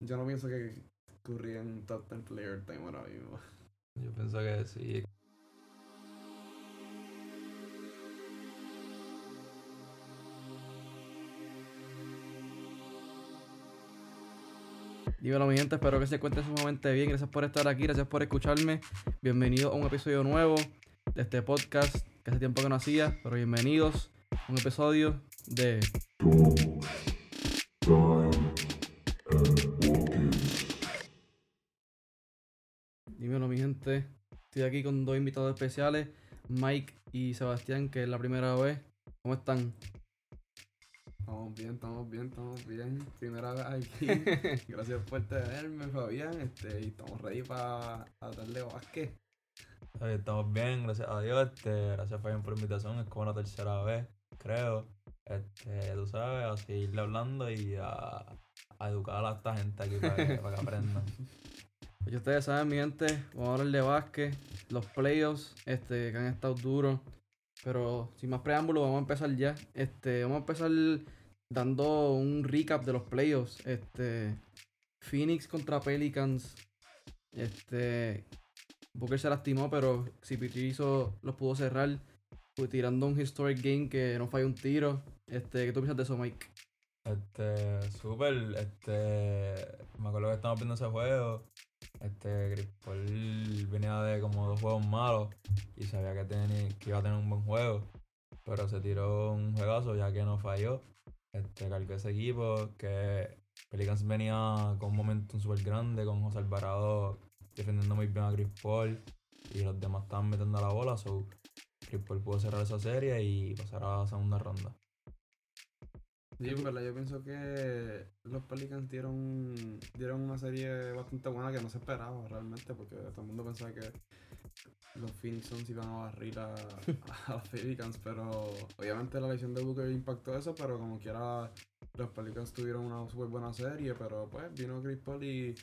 yo no pienso que Curry en top 10 player time ahora mismo. Yo pienso que sí. Dímelo mi gente, espero que se encuentren sumamente bien. Gracias por estar aquí, gracias por escucharme. Bienvenidos a un episodio nuevo de este podcast que hace tiempo que no hacía, pero bienvenidos a un episodio de gente, estoy aquí con dos invitados especiales, Mike y Sebastián, que es la primera vez. ¿Cómo están? Estamos bien, estamos bien, estamos bien. Primera vez aquí. Gracias por tenerme, Fabián. Este, y estamos ready para darle básquet. Estamos bien, gracias a Dios. Este, gracias Fabián por la invitación. Es como la tercera vez, creo. Este, tú sabes, a seguirle hablando y a, a educar a esta gente aquí para que, para que aprendan. Pues ustedes saben, mi gente, vamos a hablar de básquet, los playoffs, este, que han estado duros. Pero sin más preámbulos, vamos a empezar ya. Este, vamos a empezar dando un recap de los playoffs. Este, Phoenix contra Pelicans. Este, Booker se lastimó, pero CP3 hizo, los pudo cerrar. fue Tirando un historic game que no falló un tiro. Este, ¿qué tú piensas de eso, Mike? Este, súper, este, me acuerdo que estábamos viendo ese juego. Este, Chris Paul venía de como dos juegos malos y sabía que, tenía, que iba a tener un buen juego. Pero se tiró un juegazo ya que no falló. Este, cargó ese equipo que Pelicans venía con un momento súper grande, con José Alvarado defendiendo muy bien a Chris Paul y los demás estaban metiendo la bola. So, Chris Paul pudo cerrar esa serie y pasar a la segunda ronda. Sí, verdad, yo pienso que los Pelicans dieron, dieron una serie bastante buena que no se esperaba realmente, porque todo el mundo pensaba que los Phoenix Suns iban a barrir a, a los Pelicans, pero obviamente la lesión de Booker impactó eso, pero como quiera los Pelicans tuvieron una súper buena serie, pero pues vino Chris Paul y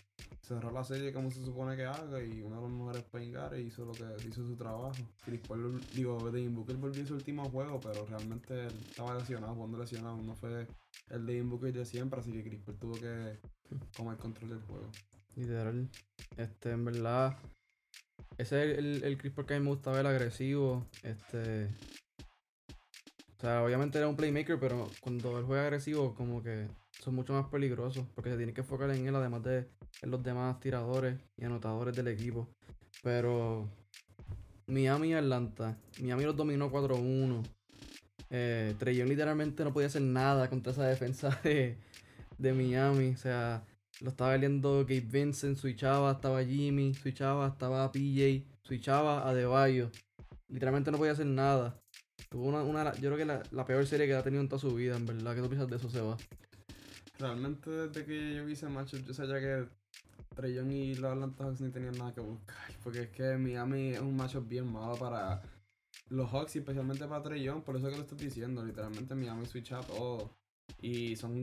cerró la serie como se supone que haga y uno de los mejores point guards hizo lo que hizo su trabajo. Chris Paul, digo, Devin Booker volvió su último juego, pero realmente él estaba lesionado, cuando lesionado, no fue el Devin Booker de siempre, así que Chris Paul tuvo que tomar control del juego. Literal. Este, en verdad. Ese es el, el Paul que a mí me gusta ver agresivo. Este. Sea, obviamente era un playmaker, pero cuando él juega agresivo, como que son mucho más peligrosos. Porque se tiene que enfocar en él, además de en los demás tiradores y anotadores del equipo. Pero. Miami y Atlanta. Miami los dominó 4-1. Eh, Young literalmente no podía hacer nada contra esa defensa de, Miami. O sea, lo estaba viendo Gabe Vincent, switchaba, estaba Jimmy, switchaba, estaba PJ, switchaba a Deballo. Literalmente no podía hacer nada. Tuvo una, una yo creo que la, la, peor serie que ha tenido en toda su vida, en verdad. ¿Qué tú piensas de eso, Seba? Realmente desde que yo vi ese match, yo sabía que Trey Young y los Atlanta Hawks ni tenían nada que buscar. Porque es que Miami es un matchup bien malo para los Hawks y especialmente para Trey Young. Por eso que lo estoy diciendo. Literalmente Miami switcha todo. Y son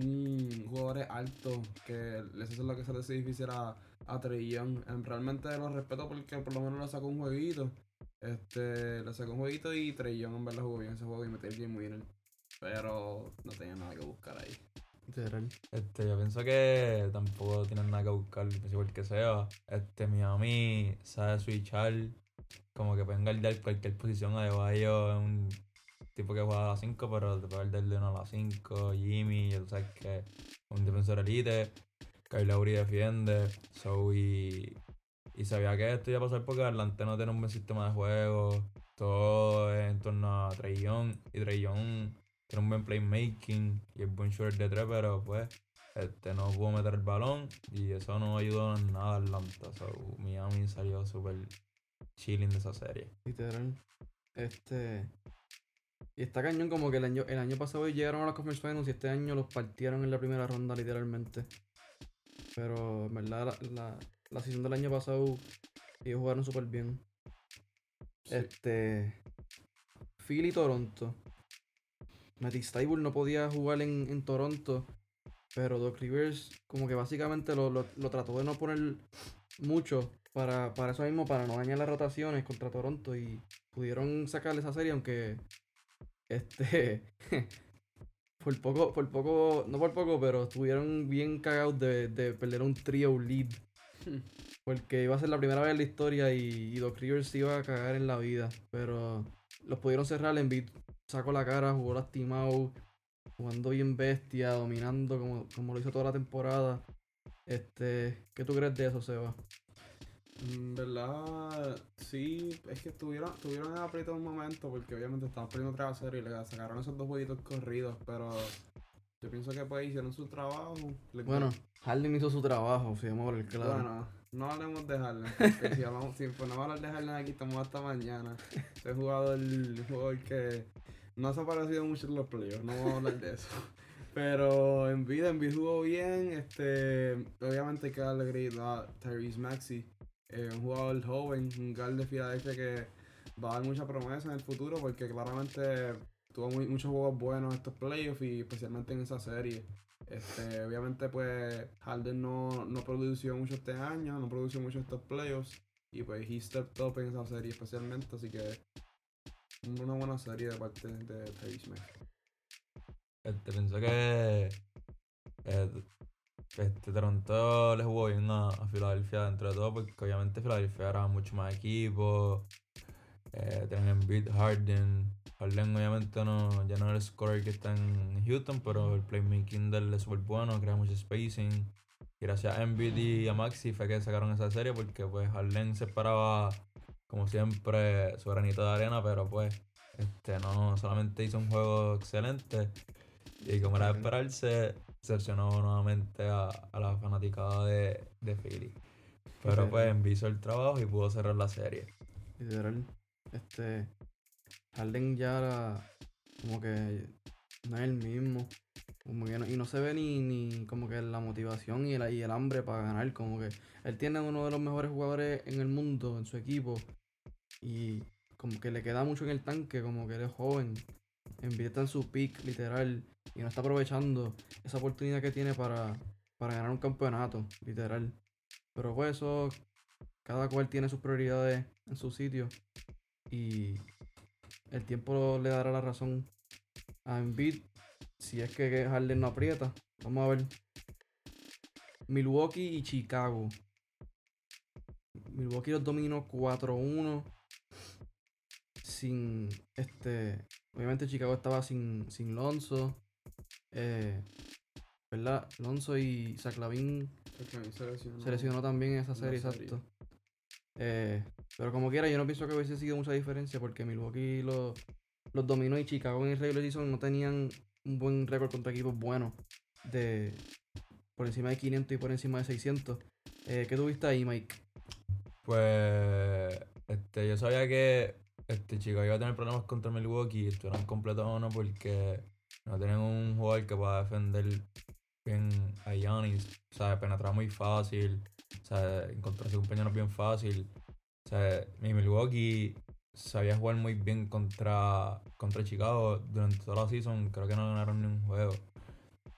jugadores altos que les hace lo que se les difícil a, a Trey. Realmente los respeto porque por lo menos le sacó un jueguito. Este, le sacó un jueguito y Trey Young en verdad jugó bien ese juego y metió el game winner. Pero no tenía nada que buscar ahí. Este, yo pienso que tampoco tienen nada que buscar, igual que sea. Este, Miami sabe switchar, como que pueden guardar cualquier posición a Deballo, es un tipo que juega a las 5, pero te puede guardar de 1 a las 5, Jimmy, ya tú sabes que es un defensor elite, Kyle Lowry defiende, so y, y sabía que esto iba a pasar porque Atlanta no tiene un buen sistema de juego, todo es en torno a Trey Young, y Trey Young tiene un buen playmaking y es buen shooter de tres, pero pues este no pudo meter el balón y eso no ayudó en nada a Atlanta. So, Miami salió súper chilling de esa serie. Literal. Este. Y está cañón como que el año, el año pasado llegaron a la Conference Finals y este año los partieron en la primera ronda literalmente. Pero en verdad la, la sesión del año pasado ellos jugaron súper bien. Sí. Este. Philly Toronto. Matty Stable no podía jugar en, en, Toronto. Pero Doc Rivers como que básicamente lo, lo, lo trató de no poner mucho para, para eso mismo, para no dañar las rotaciones contra Toronto. Y pudieron sacarle esa serie, aunque este por poco, por poco, no por poco, pero estuvieron bien cagados de, de perder un trio lead. Porque iba a ser la primera vez en la historia y, Doc Rivers se iba a cagar en la vida. Pero los pudieron cerrar, Embiid sacó la cara, jugó lastimado, jugando bien bestia, dominando como, como lo hizo toda la temporada. Este, ¿qué tú crees de eso, Seba? En verdad, sí, es que estuvieron en aprieto un momento porque obviamente estaban perdiendo 3 a 0 y le sacaron esos dos jueguitos corridos, pero yo pienso que pues hicieron su trabajo. Bueno, Harden hizo su trabajo, si vamos a ver claro. Bueno, no hablemos de Harden, porque si hablamos, si ponemos a hablar de Harden aquí estamos hasta mañana. Este jugador, el jugador que no se ha parecido mucho en los playoffs, no vamos a hablar de eso. Pero en vida, en vida jugó bien, este, obviamente hay que darle crédito a Tyrese Maxey, eh, un jugador joven, un guard de Filadelfia que va a dar mucha promesa en el futuro porque claramente tuvo muchos juegos buenos en estos playoffs y especialmente en esa serie. Este, obviamente pues Harden no, no produció mucho este año, no produció mucho estos playoffs y pues he stepped up en esa serie especialmente, así que una buena serie de parte de Maxey. Este, pienso que eh, este, Toronto le jugó bien a, a Filadelfia dentro de todo, porque obviamente Filadelfia era mucho más equipo. Eh, tenían Embiid, Harden. Harden obviamente no, ya no es el scorer que está en Houston, pero el playmaking de él es súper bueno, crea mucho spacing. Y gracias a Embiid y a Maxi fue que sacaron esa serie, porque pues Harden se esperaba, como siempre, su granito de arena, pero pues este no solamente hizo un juego excelente, y como era de esperarse, decepcionó nuevamente a, a la fanaticada de, de Philly. Pero pues hizo el trabajo y pudo cerrar la serie. Literal. Este. Harden ya como que no es el mismo. Como que no- y no se ve ni, ni como que la motivación y el, y el hambre para ganar. Como que él tiene uno de los mejores jugadores en el mundo, en su equipo. Y como que le queda mucho en el tanque, como que él es joven. Está en su peak, literal. Y no está aprovechando esa oportunidad que tiene para, para ganar un campeonato, literal. Pero pues eso, cada cual tiene sus prioridades en su sitio. Y el tiempo le dará la razón a Embiid si es que Harden no aprieta. Vamos a ver. Milwaukee y Chicago. Milwaukee los dominó 4-1. Sin este. Obviamente Chicago estaba sin, sin Lonzo. Eh, ¿Verdad? Lonzo y Zach Lavin Porque a mí se lesionó. también en esa serie. exacto. Eh, pero como quiera, yo no pienso que hubiese sido mucha diferencia porque Milwaukee lo- los dominó y Chicago en el regular season no tenían un buen récord contra equipos buenos de por encima de 500 y por encima de 600. Eh, ¿Qué tuviste ahí, Mike? Pues este, yo sabía que este Chicago iba a tener problemas contra Milwaukee y estuvieron completos o no porque no tenían un jugador que pueda defender bien a Giannis. O sea, penetrar muy fácil. O sea, encontrarse compañeros bien fácil. O sea, mi Milwaukee sabía jugar muy bien contra, contra Chicago durante toda la season. Creo que no ganaron ni un juego.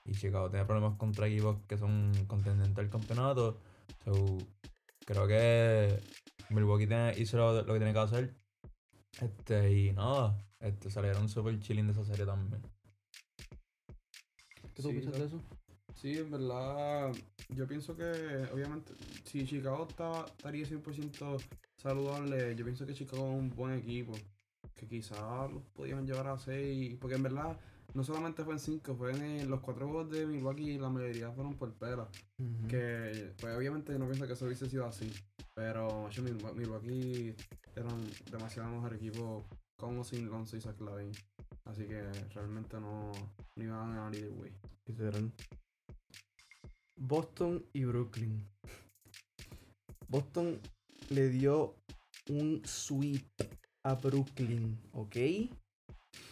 Y Chicago tiene problemas contra equipos que son contendientes al campeonato. So, creo que Milwaukee tiene- hizo lo, lo que tiene que hacer. Este, y nada, este, salieron súper chilling de esa serie también. ¿Qué tú Sí, piensas de eso? Sí, en verdad, yo pienso que, obviamente, si Chicago está, estaría 100% saludable, yo pienso que Chicago es un buen equipo, que quizás los podían llevar a 6, porque en verdad, no solamente fue en 5, fue en el- los 4 juegos de Milwaukee, la mayoría fueron por pela, que, pues obviamente yo no pienso que eso hubiese sido así, pero Milwa- Milwaukee eran demasiado mejor equipo con o sin Lonzo y Zach Lavin, así que realmente no, no iban a ganar either way. Boston y Brooklyn. Boston le dio un sweep a Brooklyn, ¿ok?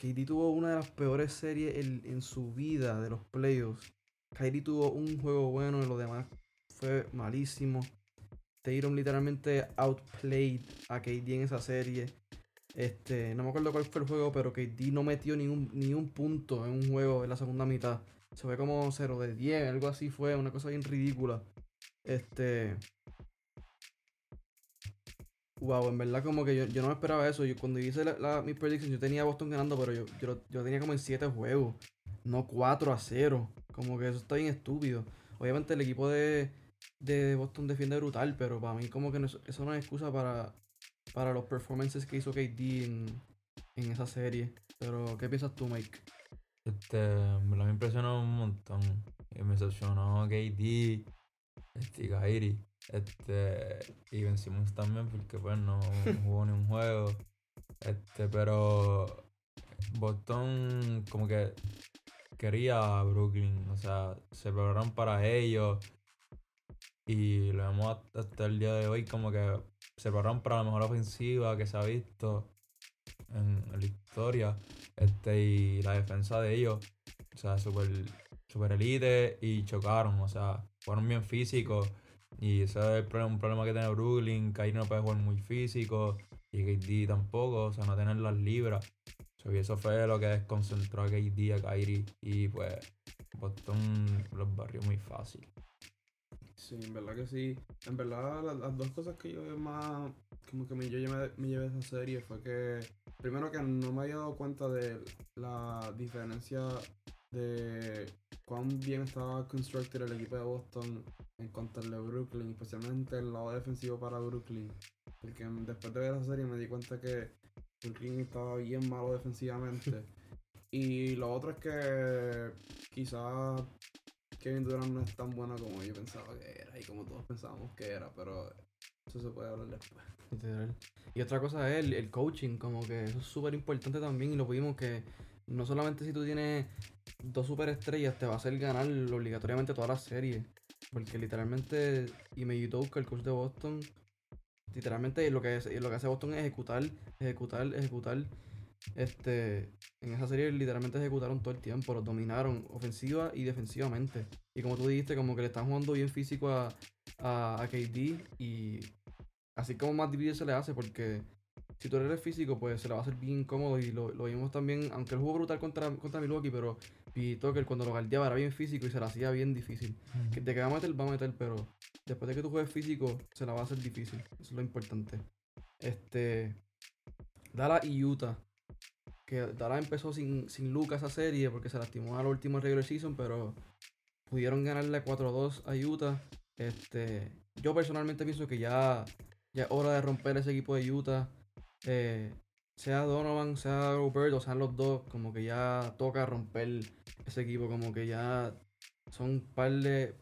KD tuvo una de las peores series en, en su vida de los playoffs. Kyrie tuvo un juego bueno y lo demás fue malísimo. Tatum literalmente outplayed a KD en esa serie. Este, no me acuerdo cuál fue el juego, pero KD no metió ni un, ni un punto en un juego en la segunda mitad. Se fue como 0 de 10, algo así fue, una cosa bien ridícula. Este. Wow, en verdad como que yo, yo no me esperaba eso. Yo cuando hice la, mis predictions yo tenía Boston ganando, pero yo, yo, yo tenía como en 7 juegos. no 4 a 0. Como que eso está bien estúpido. Obviamente el equipo de, de Boston defiende brutal, pero para mí como que eso no es excusa para, para los performances que hizo KD en, en esa serie. Pero, ¿qué piensas tú, Mike? Este, me lo impresionó un montón. Y me decepcionó KD, este, Kyrie. Este, y Ben Simmons también, porque pues no jugó ni un juego. Este, pero Boston como que quería a Brooklyn, o sea, se prepararon para ellos. Y lo vemos hasta el día de hoy como que se prepararon para la mejor ofensiva que se ha visto en, la historia. Este, y la defensa de ellos, o sea, super, super elite y chocaron, o sea, fueron bien físicos. Y ese es un problema que tiene Brooklyn, Kyrie no puede jugar muy físico y KD tampoco, o sea, no tener las libras. So, y eso fue lo que desconcentró a KD, a Kyrie y pues Boston los barrió muy fácil. Sí, en verdad que sí. En verdad, la- las, dos cosas que yo más, como que me, yo llevé, me llevé esa serie fue que, primero que no me había dado cuenta de la diferencia de cuán bien estaba constructed el equipo de Boston en cuanto al de Brooklyn, especialmente el lado defensivo para Brooklyn. Porque después de ver esa serie me di cuenta que Brooklyn estaba bien malo defensivamente. y lo otro es que quizás Kevin Durant no es tan bueno como yo pensaba que era y como todos pensábamos que era, pero eso se puede hablar después. Literal. Y otra cosa es el, el coaching, como que eso es súper importante también y lo vimos que no solamente si tú tienes dos superestrellas te va a hacer ganar obligatoriamente todas las series. Porque literalmente, y me Udoka, el coach de Boston, literalmente lo que, es, lo que hace Boston es ejecutar, ejecutar, ejecutar. Este, en esa serie literalmente ejecutaron todo el tiempo, los dominaron ofensiva y defensivamente. Y como tú dijiste, como que le están jugando bien físico a, a, a KD y así como más difícil se le hace porque si tú eres físico pues se le va a hacer bien incómodo y lo, lo vimos también, aunque él jugó brutal contra, contra Milwaukee, pero y Tucker cuando lo guardiaba era bien físico y se le hacía bien difícil. Que de que va a meter, va a meter, pero después de que tú juegues físico, se la va a hacer difícil. Eso es lo importante. Este. Dallas y Utah. Que Dallas empezó sin, sin Lucas esa serie porque se lastimó a la última regular season, pero pudieron ganarle 4-2 a Utah. Este. Yo personalmente pienso que ya, ya es hora de romper ese equipo de Utah. Eh, sea Donovan, sea Gobert, o sean los dos, como que ya toca romper ese equipo, como que ya son un par de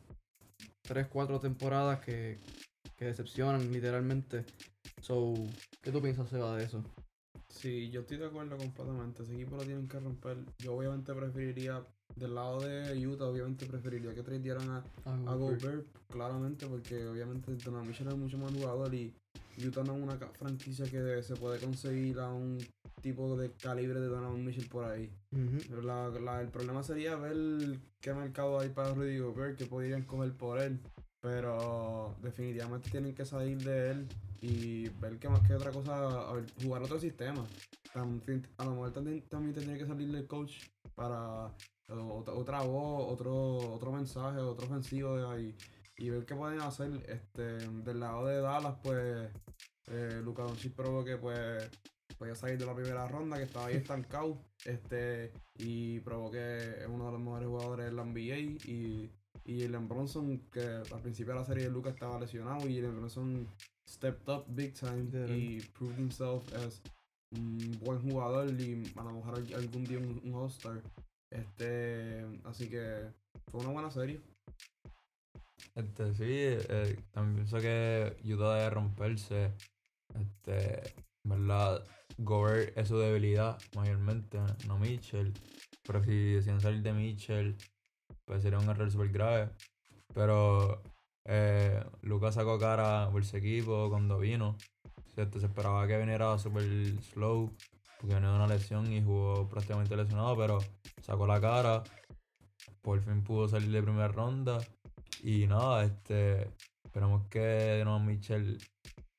3, 4 temporadas que, que decepcionan literalmente. So, ¿qué tú piensas, Seba, de eso? Sí, yo estoy de acuerdo completamente. Ese equipo lo tienen que romper. Yo obviamente preferiría, del lado de Utah, obviamente preferiría que tradearan a, a Gobert, claramente, porque obviamente Donovan Mitchell es mucho más jugador y Utah no es una franquicia que se puede conseguir a un tipo de calibre de Donovan Mitchell por ahí. La- la- el problema sería ver qué mercado hay para Rudy Gobert, que podrían coger por él. Pero definitivamente tienen que salir de él y ver qué más que otra cosa, a ver, jugar otro sistema. A lo mejor también, también tendría que salir el coach para eh, otra, otra voz, otro, otro mensaje, otro ofensivo de ahí. Y ver qué pueden hacer. Este, del lado de Dallas, pues, eh, Doncic probó que pues podía salir de la primera ronda, que estaba ahí estancado. Este, y probó que es uno de los mejores jugadores de la NBA. Y, y Jalen Bronson, que al principio de la serie Luca estaba lesionado. Y Jalen Bronson stepped up big time Literal. y proved himself as un buen jugador. Y a lo mejor al- algún día un, un All-Star. Este, así que fue una buena serie. Este, sí, eh, también pienso que Utah debe romperse. Este, verdad, Gobert es su debilidad mayormente, no Mitchell. Pero si deciden salir de Mitchell, pues sería un error súper grave. Pero eh, Lucas sacó cara por ese equipo cuando vino. Se esperaba que viniera súper slow, porque venía de una lesión y jugó prácticamente lesionado, pero sacó la cara. Por fin pudo salir de primera ronda. Y nada, este, esperamos que Donovan Mitchell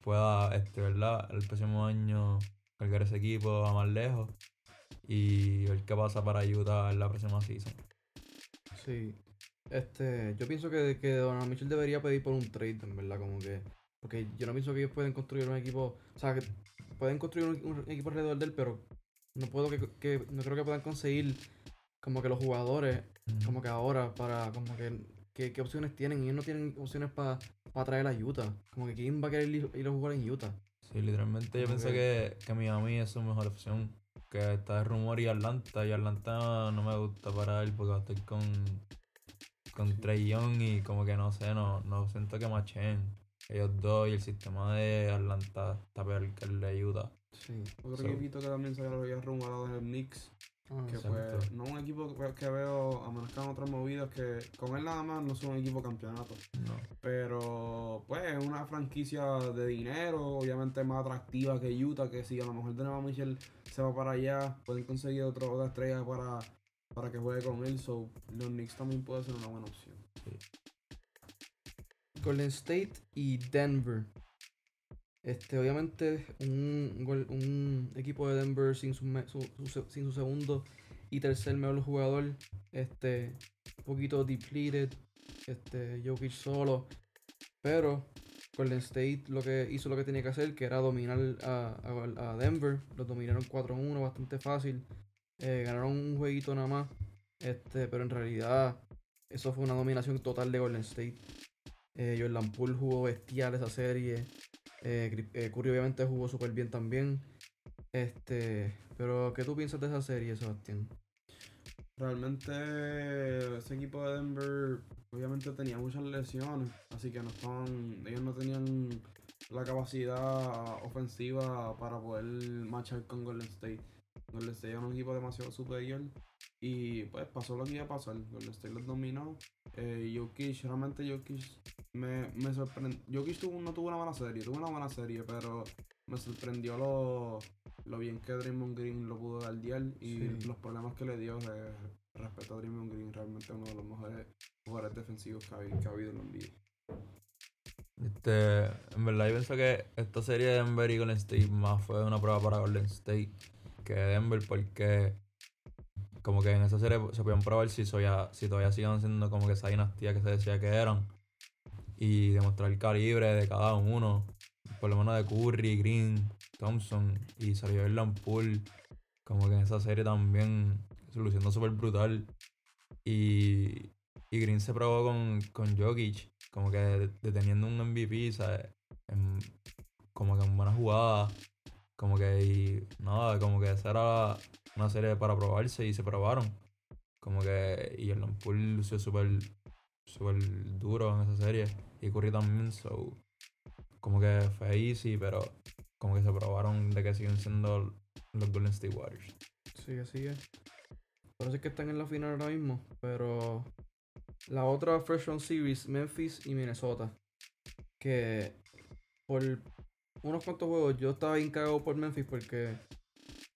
pueda, este, ¿verdad? El próximo año cargar ese equipo a más lejos y ver qué pasa para Utah en la próxima season. Sí. Este, yo pienso que, que Donovan Mitchell debería pedir por un trade, en verdad, como que. Porque yo no pienso que ellos pueden construir un equipo. O sea, que pueden construir un, un equipo alrededor de él, pero no puedo que, que- no creo que puedan conseguir como que los jugadores, como que ahora, para, como que, ¿qué, qué opciones tienen? Ellos no tienen opciones para traer a Utah. Como que quién va a querer ir, ir a jugar en Utah. Sí, literalmente yo pensé que- que, que Miami es su mejor opción. Que está de rumor y Atlanta. Y Atlanta no me gusta para él porque va a estar con, con Trey Young y como que no sé, no, no siento que machen ellos dos y el sistema de Atlanta está peor que el de Utah. Sí. Otro So- equipito que también se había rumorado es el Knicks. Ah, Que. Exacto. pues, no un equipo que, veo, a menos que hagan otras movidas, que con él nada más no son un equipo campeonato. No. Pero, pues, es una franquicia de dinero, obviamente más atractiva que Utah, que si a lo mejor Donovan Mitchell se va para allá, pueden conseguir otra, otra estrella para, para que juegue con él. So, los Knicks también puede ser una buena opción. Golden State y Denver. Este, obviamente, un, un equipo de Denver sin su, sin su segundo y tercer mejor jugador. Este, un poquito depleted. Este, Jokic solo. Pero Golden State lo que hizo lo que tenía que hacer, que era dominar a, a- a Denver. Los dominaron 4-1, bastante fácil. Eh, ganaron un jueguito nada más. Este, pero en realidad, eso fue una dominación total de Golden State. Eh, Jordan Poole jugó bestial esa serie. Eh, Curry obviamente jugó súper bien también. Este, pero ¿qué tú piensas de esa serie, Sebastián? Realmente ese equipo de Denver obviamente tenía muchas lesiones, así que no estaban, ellos no tenían la capacidad ofensiva para poder marchar con Golden State. Golden State era un equipo demasiado superior y pues pasó lo que iba a pasar. Golden State los dominó. Eh, Jokic, realmente Jokic me, me sorprendió. Jokic tuvo, no tuvo una buena serie, tuvo una buena serie, pero me sorprendió lo, lo bien que Draymond Green lo pudo guardiar y Sí. los problemas que le dio eh, respecto a Draymond Green. Realmente uno de los mejores jugadores defensivos que ha, habi- que ha habido en la NBA. Este, en verdad yo pienso que esta serie de Denver y Golden State más fue una prueba para Golden State que Denver porque como que en esa serie se podían probar si, si todavía siguen siendo como que esa dinastía que se decía que eran. Y demostrar el calibre de cada uno, por lo menos de Curry, Green, Thompson. Y Jordan Poole como que en esa serie también luciendo súper brutal. Y, y Green se probó con, con Jokic. Como que de- deteniendo un MVP, ¿sabes? En- como que en buena jugada. Como que, y nada, como que esa era una serie para probarse y se probaron. Como que, y Jordan Poole lució súper, súper duro en esa serie. Y Curry también, so, como que fue easy, pero como que se probaron de que siguen siendo los Golden State Warriors. Sigue, sigue. Parece que están en la final ahora mismo, pero la otra First Round Series, Memphis y Minnesota. Que por unos cuantos juegos yo estaba bien por Memphis porque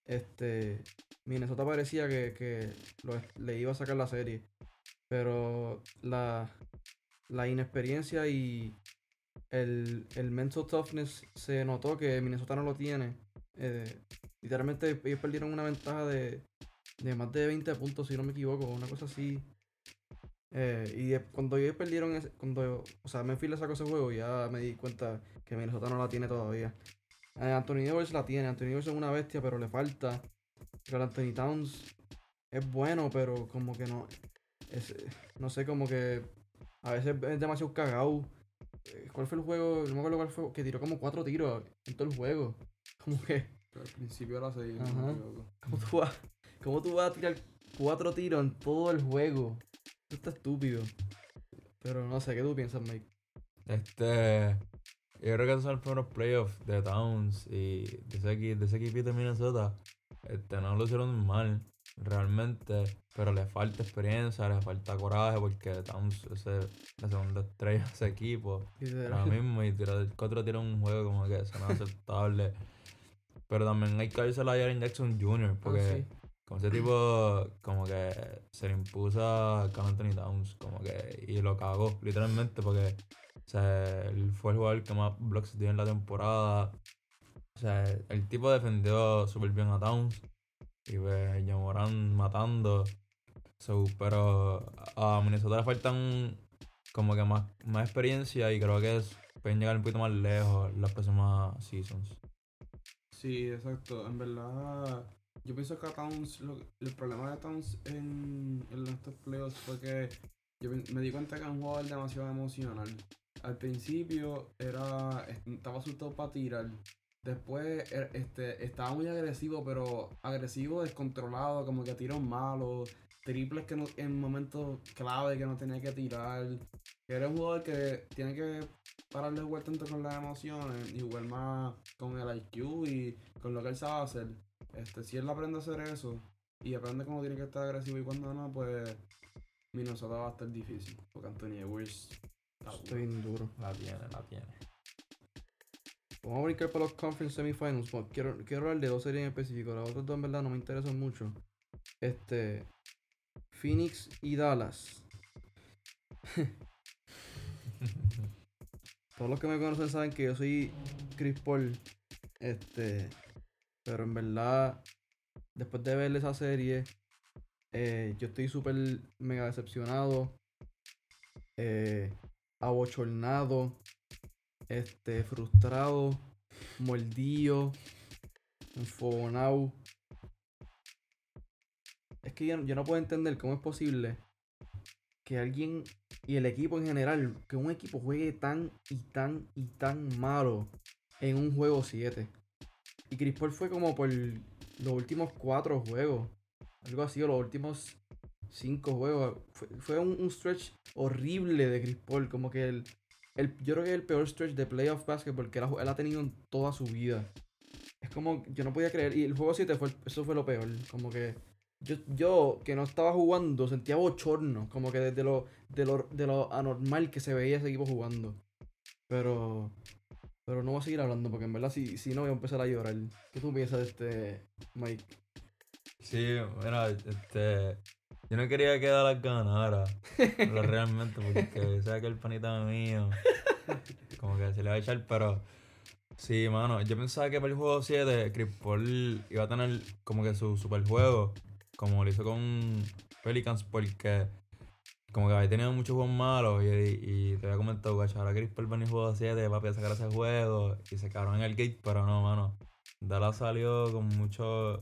este Minnesota parecía que, que lo- le iba a sacar la serie. Pero la, la inexperiencia y el, el mental toughness se notó que Minnesota no lo tiene. Eh, literalmente ellos perdieron una ventaja de, de más de 20 puntos, si no me equivoco, una cosa así. Eh, y cuando ellos perdieron, ese, cuando, o sea, Memphis le sacó ese juego, ya me di cuenta que Minnesota no la tiene todavía. Eh, Anthony Edwards la tiene, Anthony Edwards es una bestia, pero le falta. Pero Anthony Towns es bueno, pero como que no, es, no sé, como que a veces es demasiado cagado. Eh, ¿Cuál fue el juego? No me acuerdo cuál fue, que tiró como cuatro tiros en todo el juego. Como que... Pero al principio de la serie. ¿Cómo tú, vas, ¿Cómo tú vas a tirar cuatro tiros en todo el juego? Eso está estúpido. Pero no sé, ¿qué tú piensas, Mike? Este. Yo creo que esos son los primeros playoffs de Towns y de ese, equi- de ese equipito de Minnesota. Este, no lo hicieron mal, realmente. Pero le falta experiencia, le falta coraje porque Towns es el- la segunda estrella de ese equipo. Ahora mismo y tirar cuatro tiros en un juego como que eso no es aceptable. Pero también hay que darse a Jaren Jackson Jr. porque Ah, sí. Como ese tipo como que se le impuso a Carl Anthony Towns como que y lo cagó literalmente porque o sea, él fue el jugador que más blocks dio en la temporada. O sea, el tipo defendió súper bien a Towns y pues Jamoran matando. Pero a Minnesota le faltan como que más, más experiencia y creo que pueden llegar un poquito más lejos las próximas seasons. Sí, exacto. En verdad, yo pienso que a Towns, lo- el problema de Towns en, en estos playoffs fue que yo me- di cuenta que era un jugador demasiado emocional. Al principio era estaba asustado para tirar. Después er- este, estaba muy agresivo, pero agresivo descontrolado, como que tiros malos, triples que en momentos clave que no tenía que tirar. Era un jugador que tiene que pararle de jugar tanto con las emociones y jugar más con el IQ y con lo que él sabe hacer. Este, si él aprende a hacer eso y aprende cómo tiene que estar agresivo y cuando no, pues Minnesota va a estar difícil. Porque Anthony Edwards está bien duro. La tiene, la tiene. Vamos a brincar para los conference semifinals. Bueno, quiero, quiero hablar de dos series en específico. Las otras dos en verdad no me interesan mucho. Este. Phoenix y Dallas. Todos los que me conocen saben que yo soy Chris Paul. Este. Pero en verdad, después de ver esa serie, eh, yo estoy súper mega decepcionado. Eh, abochornado. Este, frustrado. Mordido. Enfogonado. Es que yo, yo no puedo entender cómo es posible que alguien y el equipo en general, que un equipo juegue tan y tan y tan malo en un juego 7. Y Chris Paul fue como por los últimos 4 juegos. Algo así, o los últimos 5 juegos. Fue, un, stretch horrible de Chris Paul. Como que el, el, yo creo que es el peor stretch de playoff basketball que él ha, ha tenido en toda su vida. Es como, yo no podía creer. Y el juego 7 fue, eso fue lo peor. Como que yo, yo que no estaba jugando sentía bochorno. Como que desde lo, de lo, de lo anormal que se veía ese equipo jugando. Pero, pero no voy a seguir hablando porque en verdad si, si no voy a empezar a llorar. ¿Qué tú piensas de este Mike? Sí, mira, este. Yo no quería que Dallas ganara. pero realmente, porque sé que el panita mío. Como que se le va a echar, pero. Sí, mano. Yo pensaba que para el juego 7, Chris Paul iba a tener como que su super juego. Como lo hizo con Pelicans, porque. Como que había tenido muchos juegos malos. Y, y te había comentado, guacho, ahora Chris Paul en el juego 7, papi, a sacar ese juego. Y se quedaron en el gate, pero no, mano. Dallas salió con mucho.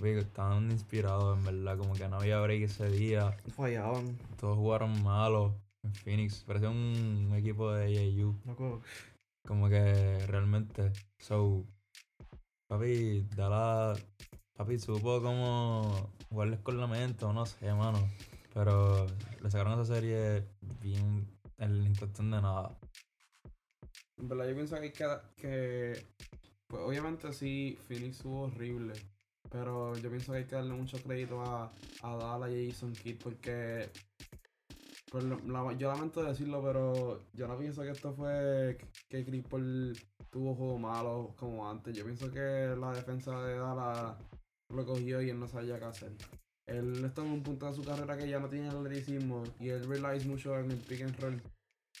Estaban inspirados, en verdad. Como que no había break ese día. Fallaban. Todos jugaron malos en Phoenix. Parecía un equipo de AAU. Loco. Como que realmente. So, papi, Dallas. Papi, supo cómo jugarles con la mente, o no sé, mano. Pero le sacaron esa serie bien en cuestión de nada. En verdad, yo pienso que que. pues obviamente sí, Phoenix estuvo horrible. Pero yo pienso que hay que darle mucho crédito a, a Dallas y a Jason Kidd porque. pues, la- yo lamento decirlo, pero yo no pienso que esto fue que Paul tuvo juego malo como antes. Yo pienso que la defensa de Dallas lo cogió y él no sabía qué hacer. Él está en un punto de su carrera que ya no tiene atleticismo y él relies mucho en el pick and roll.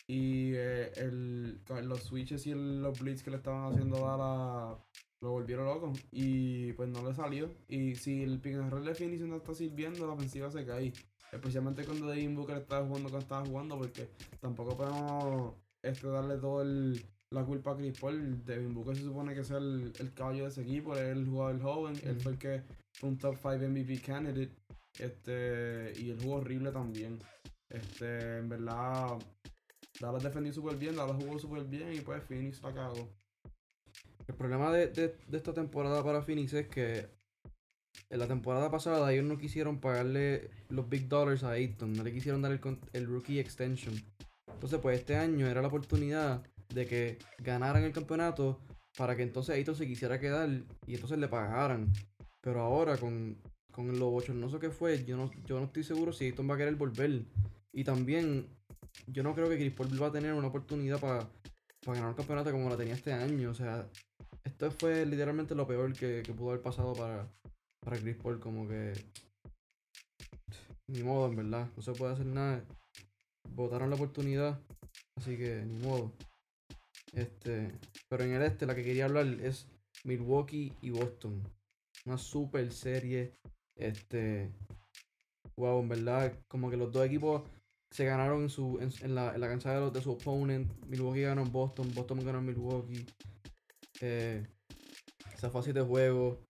Y eh, el, los switches y el- los blitz que le estaban haciendo a la lo volvieron loco. Y pues no le salió. Y si el pick and roll de Phoenix no está sirviendo, la ofensiva se cae. Especialmente cuando Devin Booker estaba jugando como estaba jugando, porque tampoco podemos este, darle todo el, la culpa a Chris Paul. Devin Booker se supone que es el, el caballo de ese equipo, él es el jugador joven, él fue el que un top 5 MVP candidate. Este, y él jugó horrible también. Este, en verdad, Dallas defendió súper bien, Dallas jugó súper bien y pues Phoenix la cagó. El problema de, de- esta temporada para Phoenix es que en la temporada pasada ellos no quisieron pagarle los big dollars a Ayton, no le quisieron dar el, el rookie extension. Entonces, pues este año era la oportunidad de que ganaran el campeonato para que entonces Ayton se quisiera quedar y entonces le pagaran. Pero ahora con, con lo bochornoso que fue, yo no, yo no estoy seguro si Ayton va a querer volver. Y también, yo no creo que Chris Paul va a tener una oportunidad para ganar un campeonato como la tenía este año. O sea, esto fue literalmente lo peor que, que pudo haber pasado para, para Chris Paul. Como que. Ni modo, en verdad. No se puede hacer nada. Votaron la oportunidad. Así que ni modo. Este. Pero en el este la que quería hablar es Milwaukee y Boston. Una super serie. Este. Wow, en verdad. Como que los dos equipos se ganaron en su en, la, en la cancha de, los, de su opponent. Milwaukee ganó en Boston. Boston ganó en Milwaukee. Eh, esa fase de juego.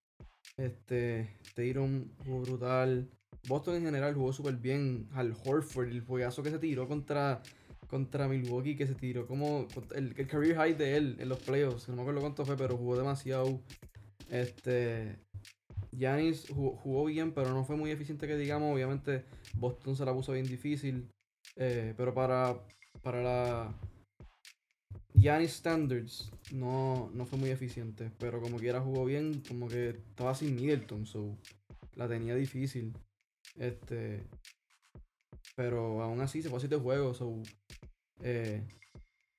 Este, Tatum jugó brutal. Boston en general jugó súper bien. Al Horford, el juegazo que se tiró contra, contra Milwaukee, que se tiró como el, el career high de él en los playoffs. No me acuerdo cuánto fue, pero jugó demasiado. Este, Giannis jugó, bien, pero no fue muy eficiente que digamos. Obviamente Boston se la puso bien difícil. eh, pero para, para la Giannis Standards no, no fue muy eficiente. Pero como quiera jugó bien, como que estaba sin Middleton, so la tenía difícil. Este. Pero aún así se fue a 7 juegos, so. Eh,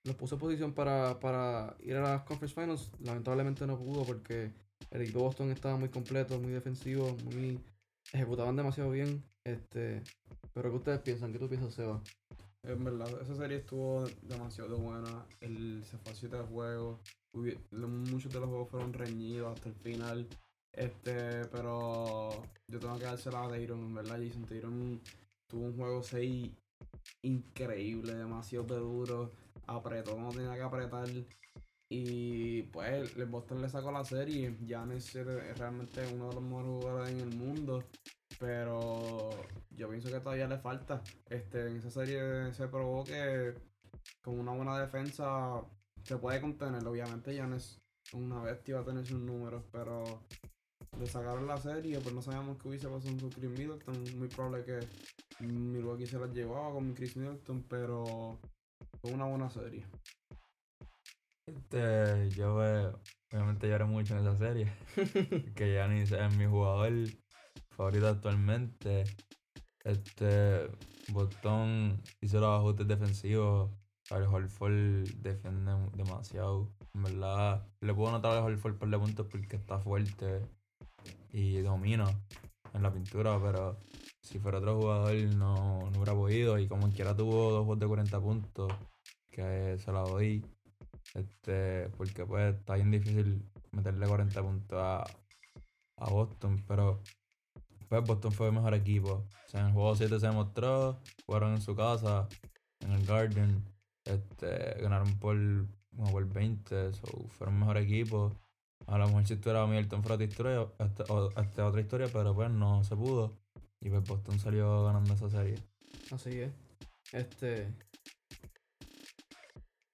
los puso en posición para, para ir a las Conference Finals. Lamentablemente no pudo porque el equipo de Boston estaba muy completo, muy defensivo, muy. ejecutaban demasiado bien. Este. Pero ¿qué ustedes piensan? ¿Qué tú piensas, Seba? En verdad, esa serie estuvo demasiado buena. El, se fue a 7 juegos. Muchos de los juegos fueron reñidos hasta el final. Este, pero yo tengo que dársela a Tyron, en verdad. Jason Tyron tuvo un juego 6 increíble, demasiado de duro. Apretó como tenía que apretar. Y pues el Boston le sacó la serie. Giannis es realmente uno de los mejores jugadores en el mundo. Pero yo pienso que todavía le falta. Este, en esa serie se probó que con una buena defensa se puede contener. Obviamente Giannis una bestia va a tener sus números, pero le sacaron la serie, pues no sabíamos qué hubiese pasado con Chris Middleton. Muy probable que Milwaukee se las llevaba con Chris Middleton, pero fue una buena serie. Este, yo eh, obviamente lloré mucho en esa serie. que Giannis es mi jugador favorito actualmente. Este, Boston hizo los ajustes defensivos. Al Horford defiende demasiado. En verdad, le puedo notar al Horford por de puntos porque está fuerte y domina en la pintura, pero si fuera otro jugador no, no hubiera podido. Y como quiera tuvo dos juegos de 40 puntos, que se la doy. Este, porque pues está bien difícil meterle 40 puntos a, a Boston, pero pues Boston fue el mejor equipo. O sea, en el juego 7 se demostró, jugaron en su casa, en el Garden, este, ganaron por, como por 20, so, fueron el mejor equipo. A lo mejor si estuviera Middleton fuera otra historia, este, este, otra historia, pero pues no se pudo. Y pues Boston salió ganando esa serie. Así es. Este.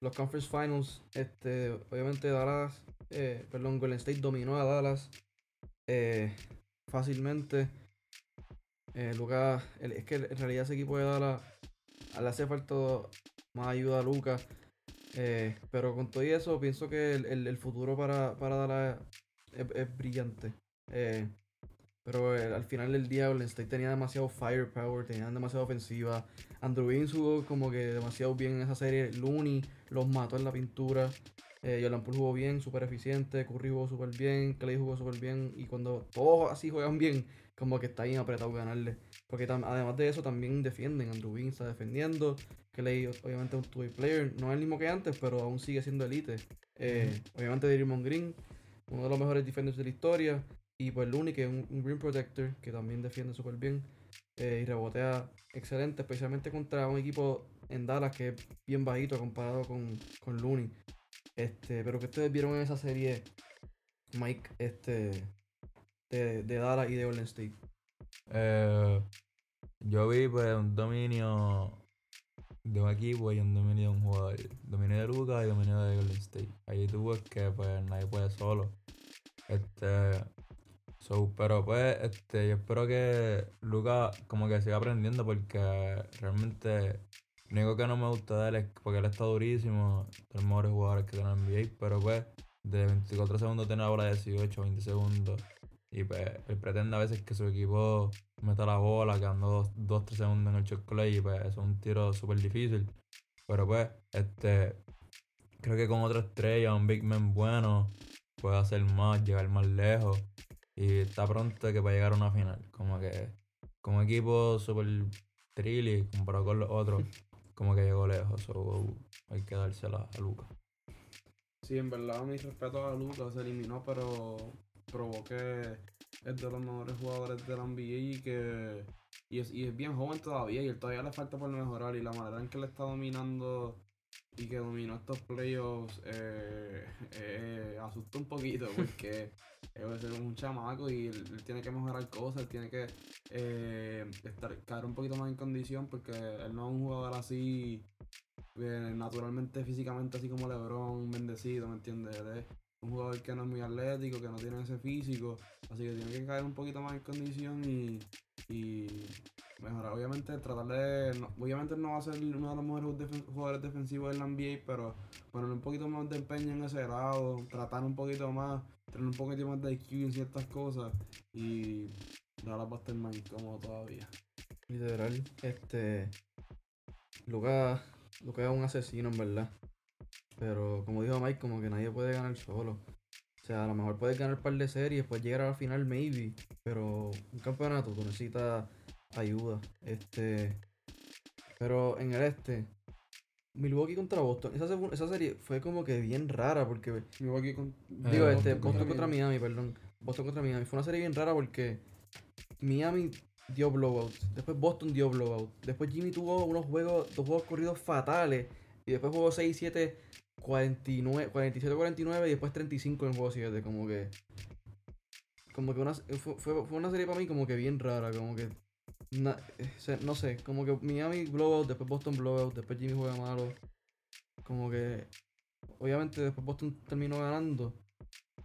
Los Conference Finals, este, obviamente Dallas, eh, perdón, Golden State dominó a Dallas eh, fácilmente. Eh, Lucas, es que en realidad ese equipo de Dallas le hace falta más ayuda a Lucas. eh, pero con todo eso, pienso que el, futuro para, para Dallas es, es brillante. Pero eh, al final del día Golden State tenía demasiado firepower, tenían demasiada ofensiva. Andrew Wiggins jugó como que demasiado bien en esa serie. Looney los mató en la pintura. Eh, Jordan Poole jugó bien, súper eficiente. Curry jugó súper bien. Clay jugó súper bien. Y cuando todos así juegan bien, como que está bien apretado ganarle. Porque además de eso también defienden. Andrew Wiggins está defendiendo. Clay obviamente es un two-way player. No es el mismo que antes, pero aún sigue siendo elite. Eh, Obviamente Draymond Green, uno de los mejores defenders de la historia. Y pues Looney, que es un, Green Protector, que también defiende súper bien. eh, y rebotea excelente, especialmente contra un equipo en Dallas que es bien bajito comparado con, con Looney. Este, pero que ustedes vieron en esa serie, Mike, este, de, de Dallas y de Golden State. Eh, yo vi pues un dominio de un equipo y un dominio de un jugador. Dominio de Lucas y dominio de Golden State. Ahí tú ves que pues nadie puede solo. Este. So, pero pues, este, yo espero que Lucas como que siga aprendiendo porque realmente lo único que no me gusta de él es porque él está durísimo, de los mejores jugadores que tiene la NBA, pero pues de 24 segundos tiene ahora 18, 20 segundos. Y pues él pretende a veces que su equipo meta la bola, quedando 2-3 segundos en el clock y pues es un tiro súper difícil. Pero pues, este, creo que con otra estrella, un big man bueno, puede hacer más, llegar más lejos. Y está pronto que va a llegar a una final. Como que, como equipo súper trilly comparado con los otros, como que llegó lejos. So, hay que dársela a Lucas. Sí, en verdad, mi respeto a Lucas se eliminó, pero probó que es de los mejores jugadores de la NBA y que y es, y es bien joven todavía y él todavía le falta por mejorar y la manera en que le está dominando y que dominó estos playoffs eh, eh, asusta un poquito porque es un chamaco y él, él tiene que mejorar cosas, él tiene que eh, estar, caer un poquito más en condición porque él no es un jugador así eh, naturalmente, físicamente, así como LeBron, bendecido, ¿me entiendes? Él es un jugador que no es muy atlético, que no tiene ese físico, así que tiene que caer un poquito más en condición y, y mejorar. Obviamente, tratar de. no- obviamente, no va a ser uno de los mejores jugadores defensivos de la NBA, pero ponerle un poquito más de empeño en ese lado, tratar un poquito más, tener un poquito más de IQ en ciertas cosas y Dallas va a estar más incómodo todavía. Literal, este. Lucas, Lucas es un asesino, en verdad. Pero como dijo Mike, como que nadie puede ganar solo. O sea, a lo mejor puedes ganar un par de series, puedes llegar a la final, maybe. Pero un campeonato, tú necesitas ayuda. Este. Pero en el este, Milwaukee contra Boston. Esa, esa serie fue como que bien rara porque Milwaukee con. Digo, Eh, este, Boston Boston contra contra Miami, perdón. Boston contra Miami. Fue una serie bien rara porque Miami dio blowout. Después Boston dio blowout. Después Jimmy tuvo unos juegos, dos juegos corridos fatales. Y después jugó 6-7, 49, 47-49 y después 35 en juego 7. Como que. Como que una, fue, fue, una serie para mí como que bien rara. Como que. eh, no sé, como que Miami blowout, después Boston blowout, después Jimmy juega malo. Como que. Obviamente después Boston terminó ganando.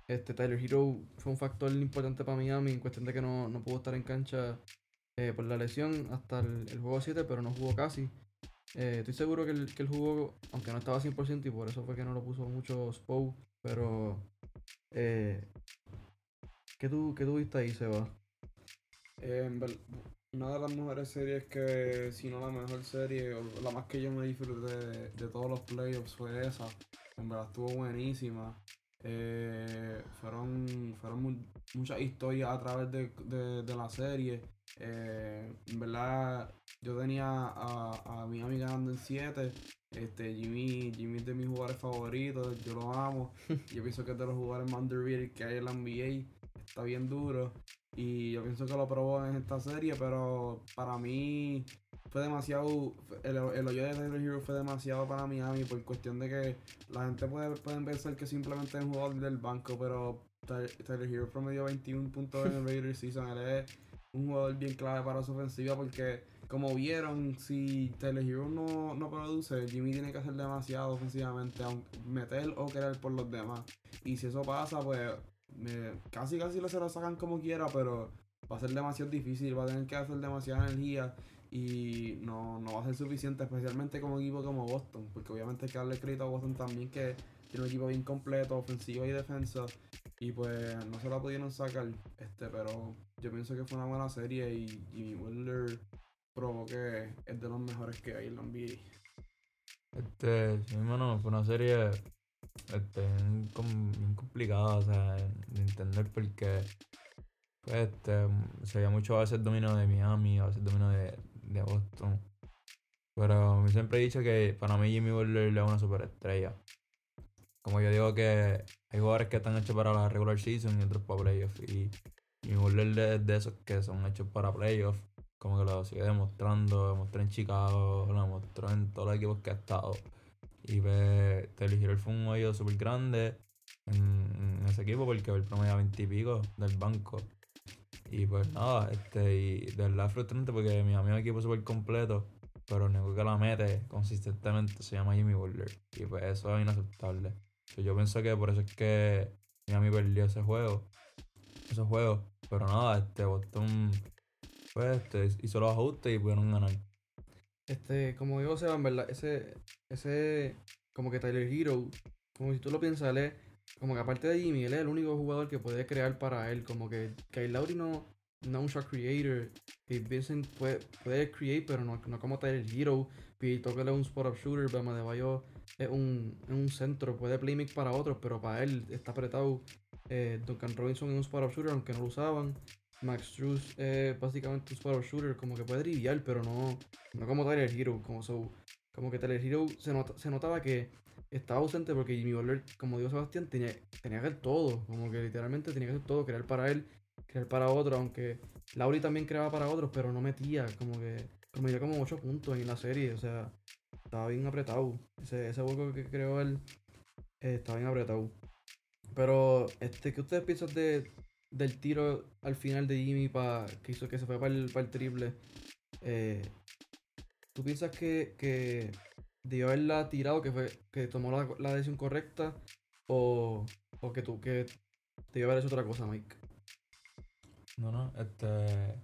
Este Tyler Hero fue un factor importante para Miami en cuestión de que no, no pudo estar en cancha eh, por la lesión hasta el, el juego 7, pero no jugó casi. Eh, estoy seguro que él, que él jugó, aunque no estaba 100% y por eso fue que no lo puso mucho Spo, pero... Eh, ¿qué, tú, ¿Qué tú viste ahí, Seba? Eh, una de las mejores series que, si no la mejor serie, la más que yo me disfruté de, todos los playoffs fue esa. En verdad estuvo buenísima. Eh, fueron fueron mu- muchas historias a través de, de- la serie. En verdad, yo tenía a, a Miami ganando en 7. Este, Jimmy, Jimmy es de mis jugadores favoritos, yo lo amo. yo pienso que es de los jugadores más underrated que hay en la NBA. Está bien duro. Y yo pienso que lo probó en esta serie, pero para mí fue demasiado. El, el hoyo de Tyler Hero fue demasiado para Miami por cuestión de que la gente puede pueden pensar que simplemente es un jugador del banco, pero Ty- Tyler Hero promedió 21 puntos en el regular season. Él es un jugador bien clave para su ofensiva porque, como vieron, si Tyler no, no produce, Jimmy tiene que hacer demasiado ofensivamente, meter o querer por los demás. Y si eso pasa, pues me- casi casi se lo sacan como quiera, pero va a ser demasiado difícil, va a tener que hacer demasiada energía y no, no va a ser suficiente, especialmente como equipo como Boston, porque obviamente hay que darle crédito a Boston también que tiene un equipo bien completo, ofensiva y defensa, y pues no se la pudieron sacar, este, pero yo pienso que fue una buena serie y Jimmy Butler probó que es de los mejores que hay en la NBA. Este, sí, mano, fue una serie este, bien, com- bien complicada, o de entender porque pues, este, se veía mucho a veces dominio de Miami, a veces dominio de, de Boston. Pero yo siempre he dicho que para mí Jimmy Butler es una superestrella. Como yo digo que hay jugadores que están hechos para la regular season y otros para playoffs. Y Jimmy Butler es de esos que son hechos para playoffs. Como que lo sigue demostrando, lo demostró en Chicago, lo demostró en todos los equipos que ha estado. Y pues Tyler Hero fue un hoyo súper grande en, ese equipo porque él promedia 20 y pico del banco. Y pues nada, este, y de verdad es frustrante porque mi amigo equipo súper completo, pero el único que la mete consistentemente se llama Jimmy Butler. Y pues eso es inaceptable. Yo pienso que por eso es que Miami perdió ese juego. Esos juegos. Pero nada, este Boston pues este, hizo los ajustes y pudieron ganar. Este, como digo, Seba, en verdad, ese, ese, como que Tyler Hero, como si tú lo piensas, él es, como que aparte de Jimmy, él es el único jugador que puede crear para él, como que Kyle Lowry no, no es un shot creator, Pete Vincent puede, puede create, pero no, no como Tyler Hero, Pete Tucker es un spot-up shooter, Bama de Bayo es un, es un centro, puede playmake para otros, pero para él está apretado, eh, Duncan Robinson es un spot-up shooter, aunque no lo usaban, Max Struz es básicamente un spot-up shooter, como que puede driviar, pero no, no como Tyler Hero, como so, como que Tyler Hero se, nota- se notaba que estaba ausente porque Jimmy Butler, como dijo Sebastián, tenía, tenía que hacer todo, como que literalmente tenía que hacer todo, crear para él, crear para otro, aunque Lauri también creaba para otros, pero no metía, como que promedió como 8 puntos en la serie, o sea, estaba bien apretado. Ese, ese hueco que creó él eh, estaba bien apretado. Pero, este, ¿qué ustedes piensan de, del tiro al final de Jimmy pa, que hizo que se fue para el, el triple? Eh, ¿Tú piensas que, que debió haberla tirado, que fue que tomó la, la decisión correcta? O, o que tú, que debió haber hecho otra cosa, Mike? No, no, este.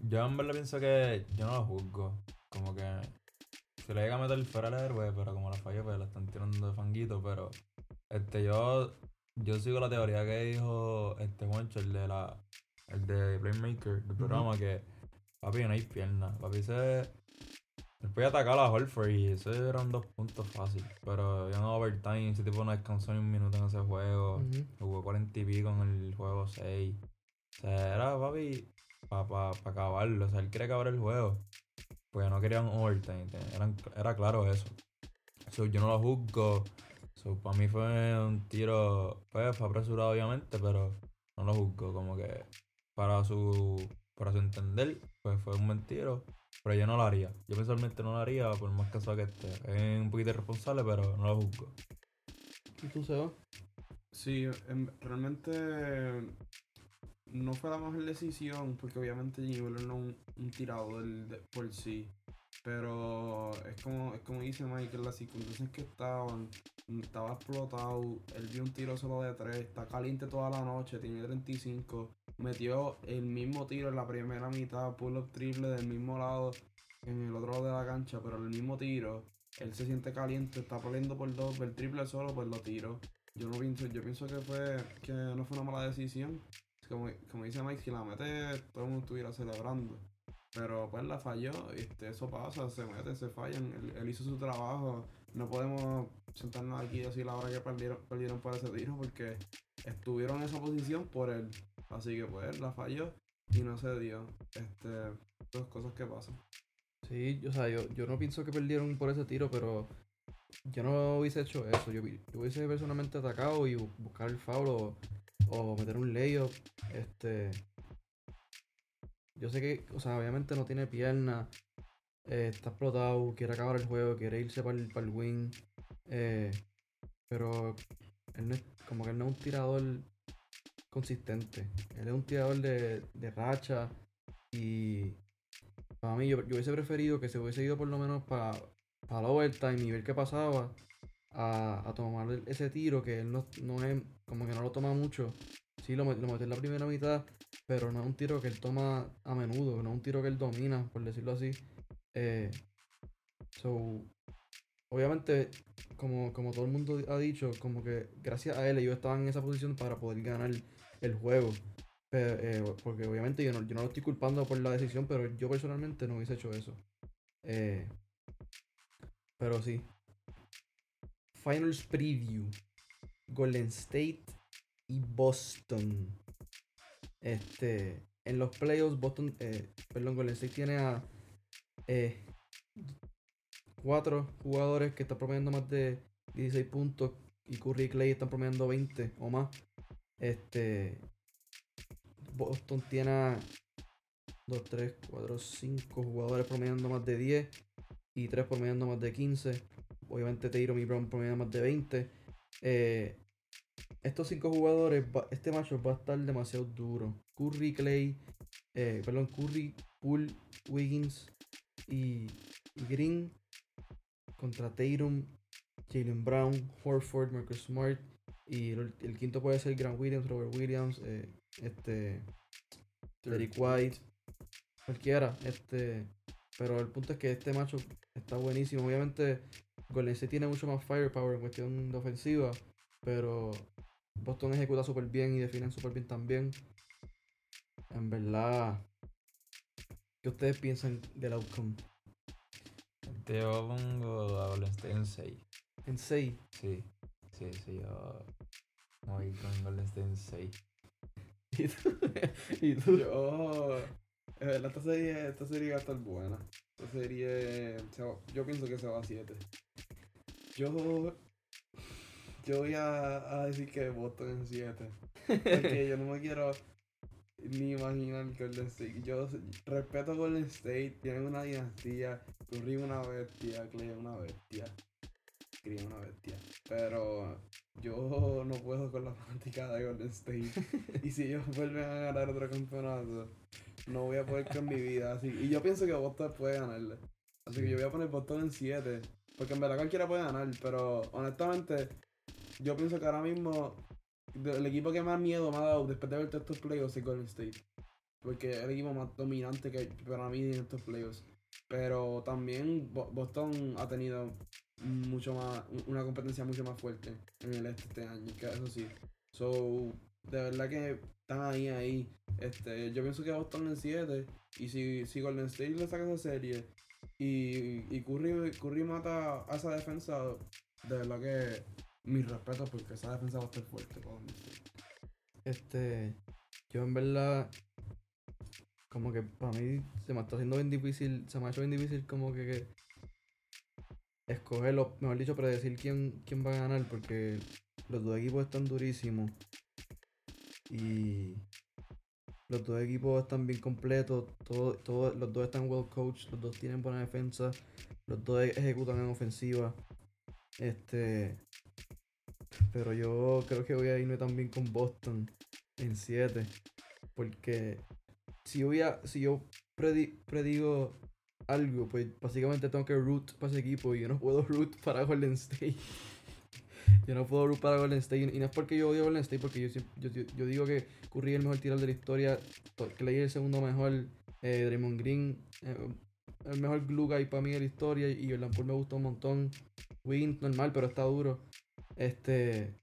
Yo en verdad pienso que yo no lo juzgo. Como que se le llega a meter fuera al héroe, pero como la falló, pues la están tirando de fanguito. Pero este, yo, yo sigo la teoría que dijo este Juancho, el de la. El de Playmaker del programa, que papi no hay piernas. Papi se. Él podía atacar a Holford y eso eran dos puntos fáciles. Pero ya no overtime, ese tipo no descansó ni un minuto en ese juego. Jugó 40 y pico en el juego 6. O sea, era papi para pa, pa acabarlo. O sea, él quería acabar el juego. Porque no querían overtime. Eran, era claro eso. So, yo no lo juzgo. So, para mí fue un tiro. Pues fue apresurado, obviamente, pero no lo juzgo. Como que para su, para su entender, pues fue un buen tiro. Pero yo no lo haría. Yo personalmente no lo haría, por más caso que esté. Es un poquito irresponsable, pero no lo juzgo. ¿Y tú, Seba? Sí, em, realmente no fue la mejor decisión, porque obviamente Jimmy Butler no es un, un tirador de- por sí. Pero es como, es como dice Mike, en las circunstancias que estaban, mm, estaba explotado, él vio un tiro solo de 3, está caliente toda la noche, tiene 35, metió el mismo tiro en la primera mitad, pull-up triple del mismo lado, en el otro lado de la cancha, pero el mismo tiro, él se siente caliente, está peleando por dos, el triple solo, pues lo tiro. Yo no pienso, yo pienso que fue, que no fue una mala decisión. Como, como dice Mike, si la mete, todo el mundo estuviera celebrando. Pero pues la falló, este, eso pasa, se meten, se fallan. Él, hizo su trabajo. No podemos sentarnos aquí y decir la hora que perdieron, perdieron por ese tiro porque estuvieron en esa posición por él. Así que pues la falló y no se dio. Este, dos cosas que pasan. Sí, o sea, yo, yo no pienso que perdieron por ese tiro, pero yo no hubiese hecho eso. Yo, hubiese personalmente atacado y bu- buscar el foul o, o meter un layup. Este. Yo sé que, o sea, obviamente no tiene pierna. eh, está explotado, quiere acabar el juego, quiere irse para el, para el win. eh, pero él no es, como que él no es un tirador consistente. Él es un tirador de, de racha. Y para mí, yo, yo hubiese preferido que se hubiese ido por lo menos para para el overtime y ver qué pasaba. A, a tomar ese tiro que él no, no es, como que no lo toma mucho. Sí, lo, lo metió en la primera mitad, pero no es un tiro que él toma a menudo, no es un tiro que él domina, por decirlo así. Eh, so, obviamente, como, como todo el mundo ha dicho, como que gracias a él ellos estaban en esa posición para poder ganar el juego. Eh, porque obviamente yo no, yo no lo estoy culpando por la decisión, pero yo personalmente no hubiese hecho eso. Eh, pero sí. Finals Preview. Golden State y Boston. Este. En los playoffs, Boston. eh, perdón, Golden State tiene a. eh, cuatro jugadores que están promediando más de 16 puntos. Y Curry y Clay están promediando 20 o más. Este. Boston tiene a 2, 3, 4, 5 jugadores promediando más de 10 y 3 promediando más de 15. Obviamente Tatum y Brown promediando más de 20. Eh, estos 5 jugadores, va- este macho va a estar demasiado duro. Curry, Clay, eh, perdón, Curry, Poole, Wiggins y, y Green contra Tatum, Jalen Brown, Horford, Marcus Smart y el, el quinto puede ser Grant Williams, Robert Williams, eh, este Derek White, cualquiera, este, pero el punto es que este macho está buenísimo. Obviamente Golden State tiene mucho más firepower en cuestión de ofensiva, pero Boston ejecuta súper bien y definen súper bien también. En verdad, ¿qué ustedes piensan del outcome? Yo pongo a Golden State en 6. En 6, Sí, sí, sí, yo voy con Golden State en 6. y tú, y tú- Yo. Es verdad, esta serie, esta serie va a estar buena. Esta serie. yo pienso que se va a 7. Yo. Yo voy a, a decir que Boston en 7. Porque yo no me quiero. ni imaginar Golden State. Yo respeto Golden State, tienen una dinastía, Curry una bestia, Clay una bestia, Curry una bestia. Pero yo no puedo con la fanática de Golden State. y si ellos vuelven a ganar otro campeonato, no voy a poder con mi vida. Así. Y yo pienso que Boston puede ganarle. Así que yo voy a poner Boston en 7. Porque en verdad cualquiera puede ganar, pero honestamente, yo pienso que ahora mismo el equipo que más miedo me ha dado después de ver estos playoffs es Golden State. Porque es el equipo más dominante que para mí en estos playoffs. Pero también Bo- Boston ha tenido mucho más, una competencia mucho más fuerte en el este este año, que eso sí. So, de verdad que están ahí, ahí. Este, yo pienso que Boston en 7. Y si, si Golden State le saca esa serie y, y Curry, Curry mata a esa defensa, de verdad que mis respetos porque esa defensa va a estar fuerte State. Este, yo en verdad, como que para mí se me está haciendo bien difícil, se me ha hecho bien difícil como que, que escoger, o mejor dicho, predecir quién, quién va a ganar, porque los dos equipos están durísimos y los dos equipos están bien completos, todo, todo, los dos están well coached, los dos tienen buena defensa, los dos ejecutan en ofensiva, este, pero yo creo que voy a irme también con Boston en 7. Porque si yo, voy a- si yo predi- predigo algo, pues básicamente tengo que root para ese equipo y yo no puedo root para Golden State. yo no puedo root para Golden State. Y no es porque yo odio Golden State, porque yo, yo, yo- digo que Curry es el mejor tirador de la historia, to- Clay es el segundo mejor, eh, Draymond Green, eh, el mejor glue guy para mí de la historia y Jordan Poole me gusta un montón. Wiggins normal, pero está duro. Este.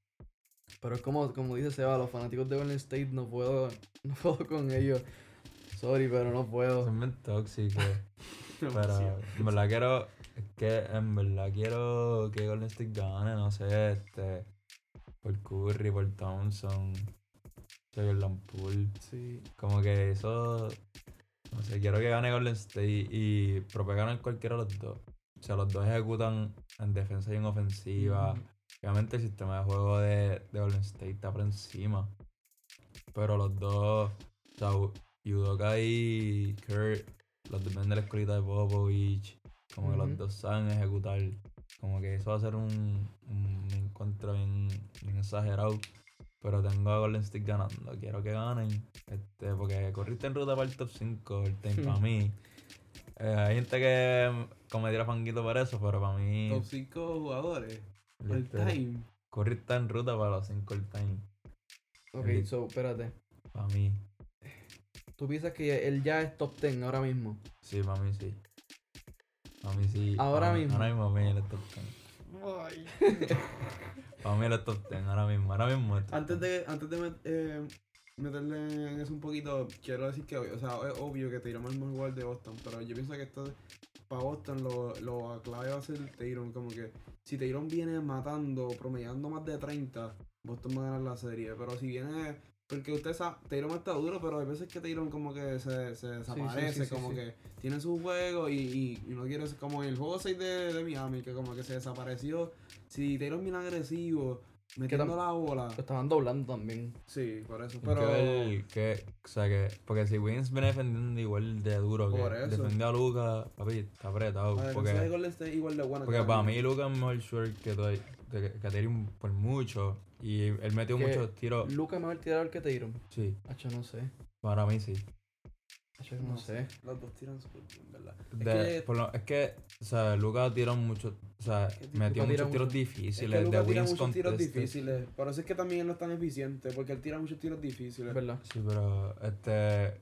Pero es como, como dice Seba, los fanáticos de Golden State no puedo, no puedo con ellos. Sorry, pero no puedo. Son bien tóxicos. Pero en verdad quiero. Es que en verdad quiero que Golden State gane, no sé, este. Por Curry, por Thompson, por Jordan Poole. Sí. Como que eso. No sé, quiero que gane Golden State y. Puede ganar cualquiera de los dos. O sea, los dos ejecutan en defensa y en ofensiva. Obviamente el sistema de juego de, de Golden State está por encima. Pero los dos, o sea, U- Udoka y Kurt, los dos vienen de la escuelita de Popovich. Como que los dos saben ejecutar. Como que eso va a ser un, un encuentro bien, bien exagerado. Pero tengo a Golden State ganando. Quiero que ganen. Este, porque corriste en ruta para el top 5, el time para mí. Eh, hay gente que como me tira fanguito por eso, pero para mí. Top 5 jugadores. El literal, time. Curry está en ruta para los 5 el time. Ok, El- so, espérate. Para mí. ¿Tú piensas que él ya es top 10 ahora mismo? Sí, para mí sí. Para mí sí. Ahora mí- mismo. Ahora mismo para mí él es top 10. Para mí él es top 10. Ahora mismo. Ahora mismo es top Antes 10. de, antes de met- eh, meterle en eso un poquito, quiero decir que, o sea, es obvio que es el mejor jugador de Boston, pero yo pienso que esto, para Boston, lo, lo clave va a ser Tyron, como que si Tyron viene matando, promediando más de 30, Boston va a ganar la serie, pero si viene, porque usted sabe, Tyron está duro, pero hay veces que Tyron como que se, se desaparece, sí, sí, como que tiene su juego y, y, y no quiere ser como en el juego 6 de, de Miami, que como que se desapareció, si Tyron viene agresivo, metiendo la bola. Lo estaban doblando también. Sí, por eso. Pero. que que, o sea que, porque si Wins viene defendiendo igual de duro que Por eso. defendió a Lucas, papi, está apretado. De Porque, igual de buena. porque que para mí. Lucas es mejor short que, que, que por mucho. Y él metió Que muchos tiros. Luca es mejor tirador que Tyron. Sí, Hacho, no sé. para mí sí. No, sé. Los dos tiran súper bien, ¿verdad? De- que- por lo- es que, o sea, Lucas tiró muchos, o sea, que metió muchos tiros mucho. Es difíciles. que Luka de tira wins muchos tiros contested. difíciles. Por eso es que también él no es tan eficiente. Porque él tira muchos tiros difíciles. Es verdad. Sí, pero este.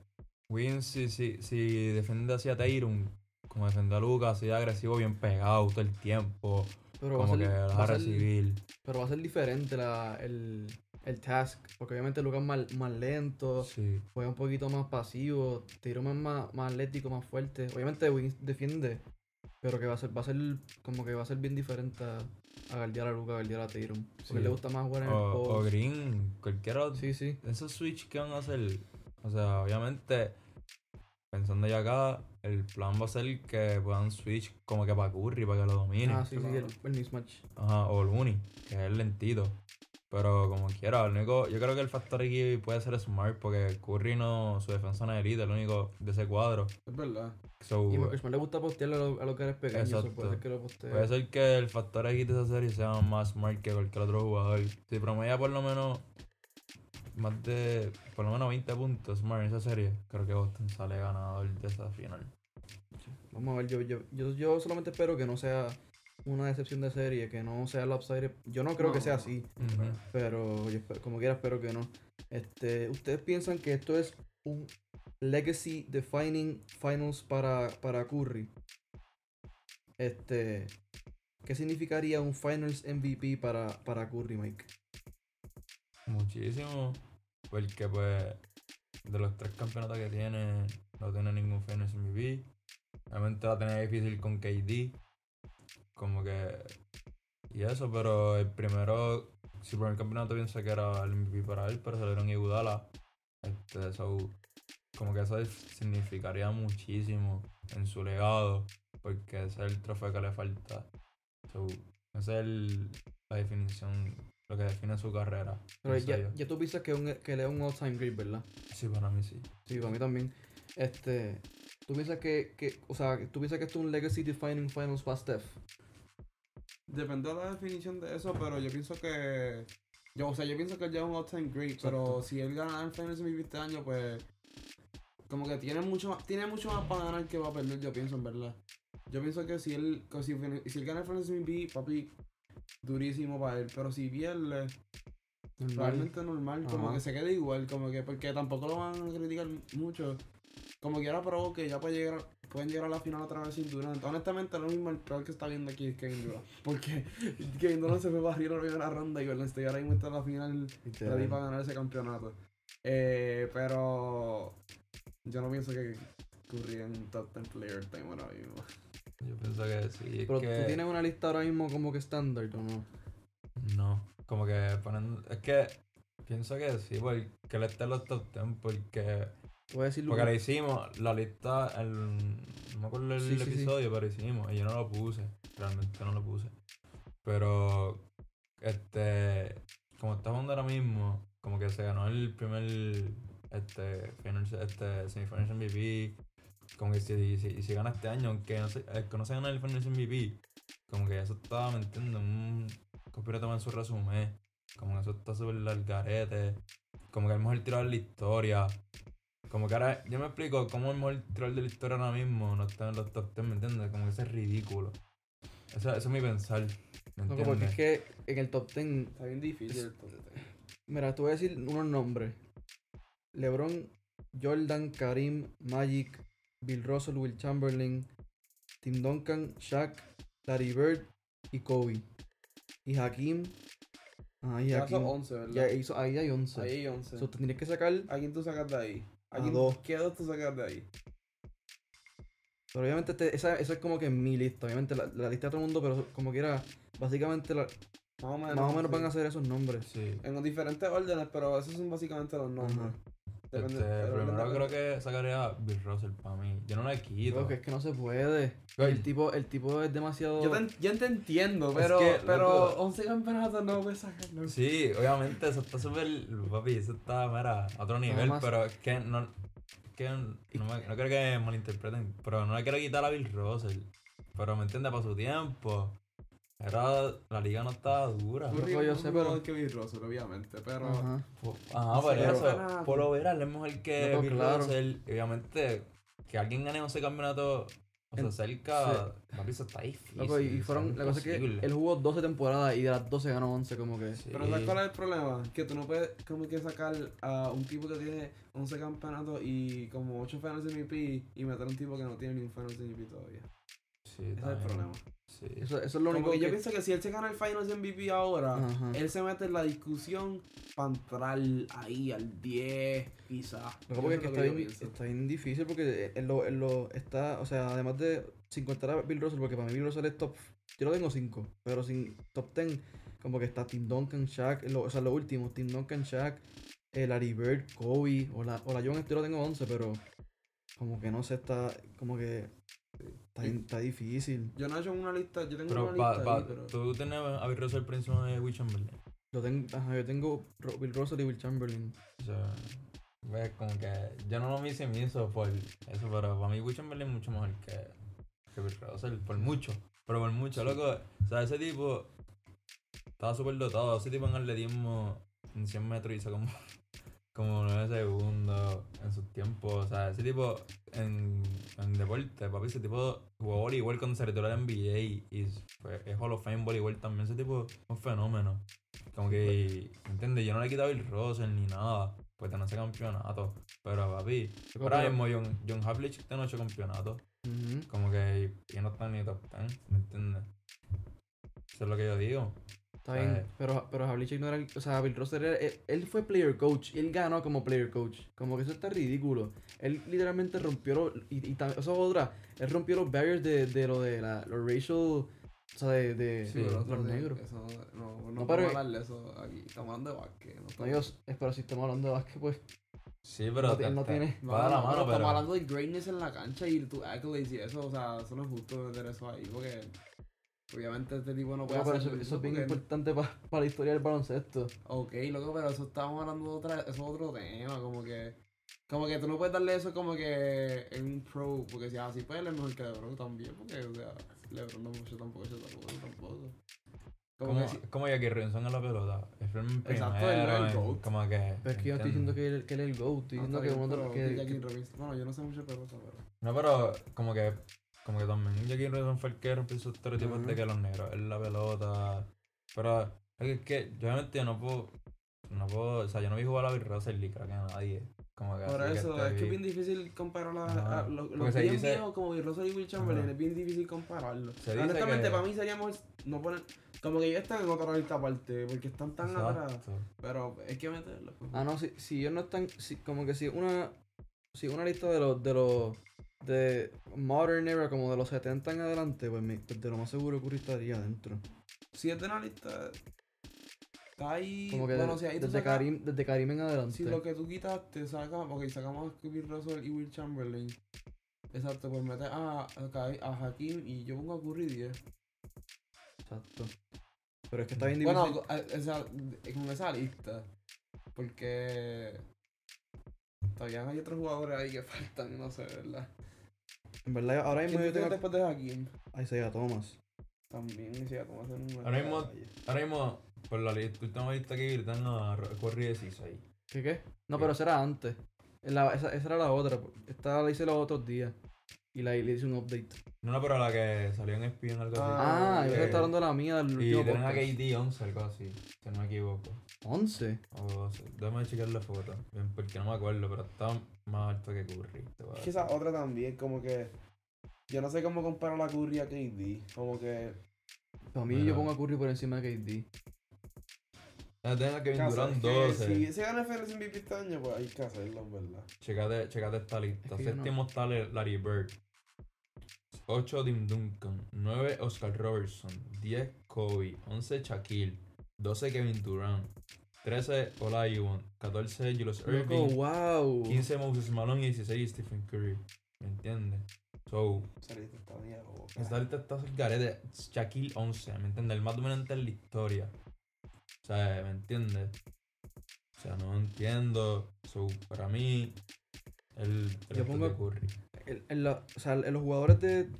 Wins, si, si, si defiende hacia Tyron, como defendió a Lucas, así de agresivo, bien pegado todo el tiempo. Pero va a como ser, que va a a ser- recibir. pero va a ser diferente la, el, el task. Porque obviamente Luca es más, más lento. Sí. Juega un poquito más pasivo. Tyron es más, más atlético, más fuerte. Obviamente Wings defiende. Pero que va a ser, va a ser como que va a ser bien diferente a, a guardiar a Luca, a guardiar a. Porque Sí. le gusta más jugar en el O, o post. Green, cualquiera otro. Sí, sí. Esos switch que van a hacer. O sea, obviamente, pensando ya acá, el plan va a ser que puedan switch como que para Curry, para que lo domine. Ah, sí, sí, el, el mismatch. Ajá, o Looney, que es el lentito. Pero como quiera, el único, yo creo que el factor aquí puede ser Smart, porque Curry no, su defensa no es elite, el único de ese cuadro. Es verdad. So, Y Smart le gusta postearlo a lo- a los que eres pequeño, eso Exacto. puede ser que lo postee. puede ser que el factor aquí de esa serie sea más Smart que cualquier otro jugador. Si promedia por lo menos más de, por lo menos 20 puntos Smart en esa serie, creo que Boston sale ganador de esa final. Vamos a ver, yo, yo, yo, yo solamente espero que no sea una decepción de serie, que no sea lopsided. Yo no creo que sea así, pero yo espero- como quiera espero que no. Este, ¿Ustedes piensan que esto es un legacy defining finals para, para Curry? Este, ¿qué significaría un finals MVP para, para Curry, Mike? Muchísimo. Porque pues de los tres campeonatos que tiene, no tiene ningún Finals MVP. Realmente la tenía difícil con KD. Como que. Y eso, pero el primero. Si el primer campeonato piensa que era el MVP para él, pero salieron Iguodala. Este, eso. Como que eso significaría muchísimo en su legado. Porque ese es el trofeo que le falta. So, esa es el- la definición, lo que define su carrera. Pero ya, ya tú piensas que, un, que él es un all-time great, ¿verdad? Sí, para mí sí. Sí, para mí también. Este, ¿tú piensas que, que o sea, tú piensas que esto es un legacy defining finals para Steph? Depende de la definición de eso, pero yo pienso que. Yo, o sea, yo pienso que él ya es un all-time great, pero si él gana el Finals MVP este año, pues. Como que tiene mucho más, tiene mucho más para ganar que va a perder, yo pienso, en verdad. Yo pienso que si él, que si, si él gana el Finals MVP, papi, durísimo para él. Pero si pierde, realmente normal, como que se quede igual, como que porque tampoco lo van a criticar mucho. Como quiera, pero que ya puede llegar, pueden llegar a la final otra vez sin Durant. Honestamente, lo mismo el peor que está viendo aquí es Kevin Durant. Porque Kevin Durant se fue para arriba en la primera ronda y Golden State ahora mismo está en la final ready para ganar ese campeonato. Eh, pero yo no pienso que Curry en top 10 player time ahora mismo. Yo pienso que sí. es Pero que tú tienes una lista ahora mismo como que estándar, ¿o no? No, como que ponen. Es que pienso que sí, porque él está en los top 10, porque. Voy a decir Porque la hicimos, la lista, el, no me acuerdo el Sí, sí, sí. episodio, pero hicimos, y yo no lo puse, realmente no lo puse. Pero, este, como está jugando ahora mismo, como que se ganó el primer, este, finals, este, semifinals MVP, como que si, si, si gana este año, aunque no se, que no se gana el finals MVP, como que eso estaba, ¿me entiendes? Un completo en su resumen, como que eso está súper largarete, como que el mejor tirador de la historia. Como que ahora, yo me explico cómo el mejor tirador de la historia ahora mismo no está en los top 10, ¿me entiendes? Como que eso es ridículo. Eso, eso es mi pensar, ¿me No, porque es que en el top 10, Está bien difícil. el top 10. mira, te voy a decir unos nombres. LeBron, Jordan, Karim, Magic, Bill Russell, Will Chamberlain, Tim Duncan, Shaq, Larry Bird y Kobe. Y Hakim. Ah, y Ya Hakim. son 11, ¿verdad? Ya hizo, ahí hay 11. Ahí hay 11. So, tendrías que sacar. ¿A quién tú sacas de ahí? ¿A A quién, dos. ¿Qué dos tú sacas de ahí? Pero obviamente este- esa, esa es como que mi lista. Obviamente la, la lista de todo el mundo, pero como quiera, básicamente la- Más o menos. más o menos sí. van a ser esos nombres. Sí. En diferentes órdenes, pero esos son básicamente los nombres. Ajá. Depende- Este, pero primero depende- creo que sacaría a Bill Russell para mí. Yo no le quito. Que es que no se puede. El tipo, el tipo es demasiado. Yo te, en- yo te entiendo, Es pero, que, pero loco. 11 campeonatos no puedes sacarlo. Sí, obviamente eso está súper. Papi, eso está, mira, a otro nivel, pero es que no. es que no, me- no creo que malinterpreten, pero no le quiero quitar a Bill Russell. Pero me entiende, para su tiempo. Era, la liga no estaba dura. Curry yo es sé, pero- que Bill Russell, obviamente, pero... Ajá. Ajá, por Sí, eso. pero- Por lo verás, es mejor que Loco, Bill claro. Russell. Obviamente, que alguien gane ese campeonato o se En- acerca, papi, eso está difícil. Loco, y, y eso fueron. La cosa es que él jugó 12 temporadas y de las 12 ganó 11, como que. Sí. Pero ¿sabes cuál es el problema? Que tú no puedes como que sacar a un tipo que tiene 11 campeonatos y como 8 finals MVP y meter a un tipo que no tiene ni un finals MVP todavía. Sí, Ese es el problema. Sí. Eso, eso es lo Como único que que. yo pienso que si él se gana el finals MVP ahora, Ajá. él se mete en la discusión para entrar ahí al 10, quizás. Lo que pasa es que está bien, está bien difícil porque él lo, él lo está, o sea, además de sin contar a Bill Russell, porque para mí Bill Russell es top, yo lo tengo 5, pero sin top 10, como que está Tim Duncan, Shaq, lo- o sea, los últimos, Tim Duncan, Shaq, eh, Larry Bird, Kobe, o la, o la John, yo lo tengo 11, pero como que no sé, está, como que está, está difícil. Yo no he hecho una lista, yo tengo Pero, una pa, lista pa- ahí, pero... tú tienes a Bill Russell encima de Will Chamberlain. Lo tengo, ajá, yo tengo Bill Russell y Will Chamberlain. O sea, ves, como que yo no lo maximizo por eso, pero para mí Will Chamberlain es mucho mejor que, que Bill Russell, por mucho. Pero por mucho, loco. O sea, ese tipo estaba súper dotado. Ese tipo en atletismo en 100 metros hizo como, como 9 segundos en sus tiempos. O sea, ese tipo en, en deporte, papi, ese tipo jugó voleibol cuando se retiró del NBA y fue, es Hall of Fame voleibol también. Ese tipo es un fenómeno. Como que, ¿entiendes? Yo no le he quitado el Russell ni nada, pues tener ese campeonato. Pero papi, ahora mismo John, John Havlicek tiene 8 campeonatos. Ujú. Como que y no están ni top 10, ¿me entiendes? Eso es lo que yo digo. Está bien, Eh. pero, pero Havlicek no era el, o sea, Bill Russell era, él, él fue player coach y él ganó como player coach. Como que eso está ridículo. Él literalmente rompió, los- y, y eso es otra, él rompió los barriers de, de lo de la, los racial, o sea, de, de Sí, los pero eso- negros. Eso, no, no, No, pero- hablar de eso aquí. Estamos hablando de básquet. No, No, estamos- yo, sé, pero si estamos hablando de básquet, pues, Sí, pero No te- no te- tiene- No, de la no, mano, pero pero. estamos hablando de greatness en la cancha y tu accolades y eso, o sea, eso no es justo meter eso ahí, porque obviamente este tipo no puede no, pero hacer eso, eso es bien porque- importante para la historia del baloncesto. Ok, loco, pero eso estábamos hablando de otra, eso es otro tema, como que, como que tú no puedes darle eso como que en un pro, porque si así pues él es mejor que LeBron también, porque, o sea, LeBron no mucho tampoco, yo tampoco, tampoco. Como Como, que si- como Jackie Robinson en la pelota. Es el primero. Exacto, él no es el GOAT. Como que. Pero es que yo estoy diciendo que él, que él es el GOAT, estoy no, diciendo que uno de los que. Jackie Robinson- bueno, yo no sé mucho de pelota, pero... No, pero como que. Como que también Jackie Robinson fue el que rompió esos estereotipos Ajá. de que los negros es la pelota. Pero es que yo obviamente yo no puedo. No puedo. O sea, yo no vi jugar a Bill Russell ni creo que a nadie. Como que Por eso, esté es que es bien difícil comparar a, Ajá. a los, los bien dice- viejos como Bill Russell y Will Chamberlain, es bien difícil compararlos. Honestamente, que- para mí sería mejor no poner... Como que ellos están en otra lista aparte, porque están tan atrás. Pero hay que meterlos. pues. Ah, no, si, si ellos no están, si, como que si una, si una lista de los, de los, de Modern Era, como de los 70 en adelante, pues, pues de lo más seguro Curry estaría adentro. Si es de una lista... Está ahí... Como que bueno, de- si ahí desde, Karim, desde Karim en adelante. Si lo que tú quitaste, saca, ok, sacamos a Bill Russell y Will Chamberlain. Exacto, pues metes a, a, Hakim y yo pongo a Curry 10. Exacto. Pero es que está bien difícil. Bueno, esa, con esa lista. Porque todavía hay otros jugadores ahí que faltan, no sé, ¿verdad? en verdad, ahora mismo ¿Quién yo tengo después de Hakim? a Isaiah Thomas. También Isaiah Thomas en un Ahora mismo- Ahora mismo, por la lista, última lista que están a Curry 16. ¿Qué qué? No, ¿Qué? pero esa era antes. La- esa, esa era la otra. Esta la hice los otros días. Y la, le hice un update. No, no, pero la que salió en ESPN algo así. Ah, yo que- estaba hablando de la mía del Y último tienen a. KD 11, algo así, si no me equivoco. 11. O 12. Déjame chequear la foto, bien, porque no me acuerdo, pero está más alto que Curry. Es que esa otra también, como que. Yo no sé cómo comparar a Curry a KD. Como que. Para mí Mira. yo pongo a Curry por encima de KD. Ah, Tienen a Kevin Durant es que 12. Si se gana FNS MVP este año, pues hay que hacerlo, en verdad. Checate, checate esta lista. Es que yo no- Séptimo está Larry Bird. 8 Tim Duncan. 9 Oscar Robertson. 10 Kobe. 11 Shaquille. 12 Kevin Durant. 13 Olajuwon. 14 Julius Loco, Irving. wow. 15 Moses Malone y 16 Stephen Curry. ¿Me entiendes? So, Esa lista está bien esta lista está el. Shaquille 11. ¿Me entiendes? El más dominante en la historia. Sea, ¿me entiendes? O sea, no entiendo. So, para mí, el, el Yo pongo- de Curry. En, en la- o sea, en los jugadores de, de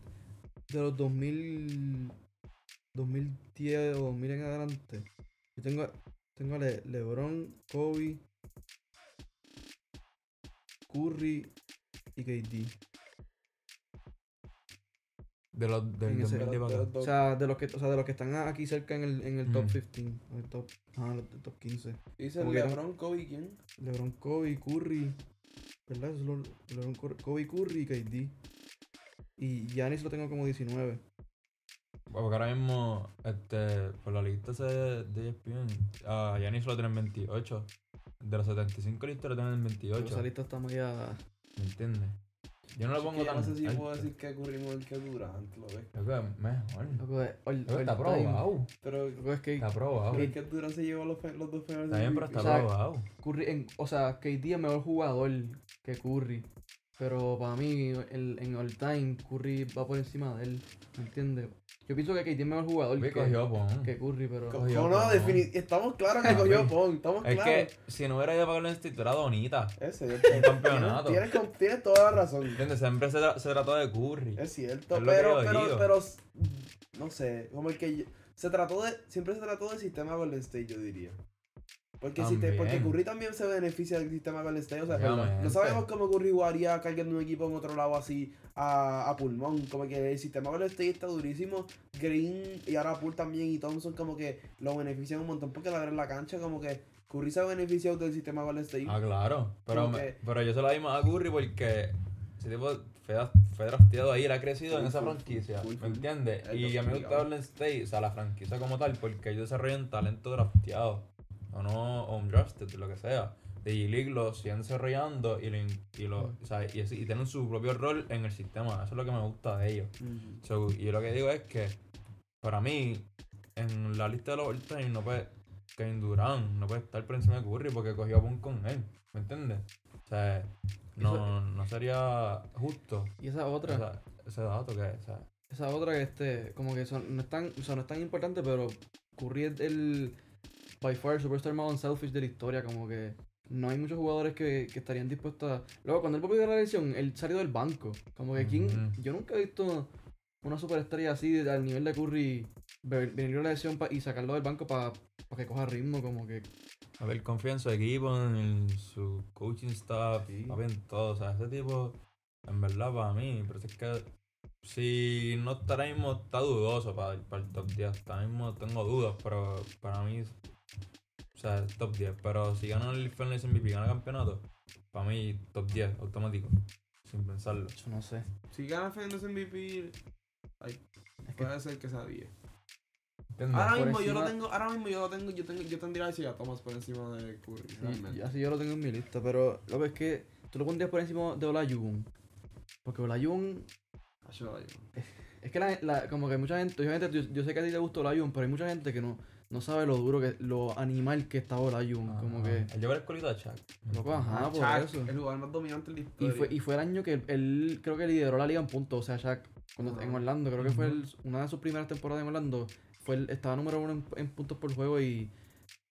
los 2000, 2010 o 2000 en adelante, yo tengo, tengo a Le- LeBron, Kobe, Curry y KD. De los ese- 2010 para acá. O sea, de los que, o sea, de los que están aquí cerca en el, en el top Mm. 15, en el top, ah, el top 15. Dice LeBron, Kobe, ¿quién? LeBron, Kobe, Curry, ¿verdad? Son los- LeBron, Kobe, Curry y KD. Y Giannis lo tengo como 19. Porque ahora mismo, este, por la lista de ESPN, a Giannis lo tienen 28. De los 75 listas lo tienen en Pero 28. esa lista está muy a... ¿Me entiendes? Yo no lo pongo yo tan no sé si alto. puedo decir que Curry mejor que Durant, lo ves. Creo que es mejor. Loco, es all- Creo que está probado. Pero Loco, es que Está probado. ¿crees que Durant se llevó los, fe- los dos finales Está bien, pero está O sea, probado. Curry, en, o sea, KD es mejor jugador que Curry. Pero para mí, el, en all time, Curry va por encima de él. ¿Me entiendes? Yo pienso que KD es mejor jugador Uy, que, cogió Pon. que Curry, pero. Co- Cogió no, no, estamos claros que cogió Pong, estamos Es claros. que si no hubiera ido para Golden State, tú eras Donita. Ese, Un campeonato. Tienes, tienes, tienes toda la razón. ¿Entiendes? Siempre se, tra- se trató de Curry. Es cierto, Es pero, yo pero, pero, no sé, como el que yo- se trató de, siempre se trató del sistema Golden State, yo diría. Porque, si te, porque. Curry también se beneficia del sistema Golden State, o sea, no sabemos cómo Curry jugaría cargando un equipo en otro lado así a, a pulmón, como que el sistema Golden State está durísimo, Green y ahora Poole también y Thompson como que lo benefician un montón porque la en la cancha como que Curry se ha beneficiado del sistema Golden State. Ah, claro. Pero, Como me- que- pero yo se la di más a Curry porque ese tipo fue, fue drafteado ahí, él ha crecido en esa franquicia. ¿Me entiendes? Y a mí me gusta Golden State, o sea, la franquicia como tal, porque ellos desarrollan talento drafteado. O no, o un drafted, lo que sea. De G-League lo siguen desarrollando y, lo, in- y, lo, o sea, y, y tienen su propio rol en el sistema. Eso es lo que me gusta de ellos. Ujú. So, y yo lo que digo es que, para mí, en la lista de los all-time no puede, Kevin Durant no puede estar por encima de Curry porque cogió a Boone con él, ¿me entiendes? O sea, no, no sería justo Y esa otra. o sea, ese dato que, sea, Esa otra que este, como que son, no es tan, o sea, no es tan importante, pero Curry es el by far el superstar más unselfish de la historia, como que no hay muchos jugadores que, que estarían dispuestos a. Luego, cuando él volvió de la lesión, él salió del banco. Como que. Ujú. Yo nunca he visto una superestrella así de- al nivel de Curry ve- venir de la lesión pa- y sacarlo del banco para que coja ritmo, como que. a ver, confía en su equipo, en su coaching staff, Sí. en todo, o sea, ese tipo, en verdad, para mí, pero es que si no está ahora mismo, está dudoso para, para el top 10, ahora mismo tengo dudas, pero para mí, o sea, es top 10, pero si gana el Finals MVP, gana el campeonato, para mí, top 10, automático, sin pensarlo. Yo no sé. Si gana Fernando MVP, ay, Es que puede ser que sea 10. ¿Entiendes? Ahora mismo yo lo tengo, ahora mismo yo lo tengo, yo tengo, yo tendría que decir a Thomas por encima de Curry, Sí, así yo lo tengo en mi lista, pero lo que es que tú lo pondrías por encima de Olajuwon. Porque Olajuwon digo. Es que la, la- como que mucha gente, obviamente yo, yo sé que a ti te gusta Olajuwon, pero hay mucha gente que no, no sabe lo duro que, lo animal que está Olajuwon, como Ajá. que, Él lleva el colito a Chuck. loco, ajá, Ah, por Shaq, eso. El jugador más dominante de la Y fue, y fue el año que él, él creo que lideró la liga en puntos, o sea, Shaq, cuando, en Orlando, creo que fue el- una de sus primeras temporadas en Orlando, fue el- estaba número uno en, en puntos por juego y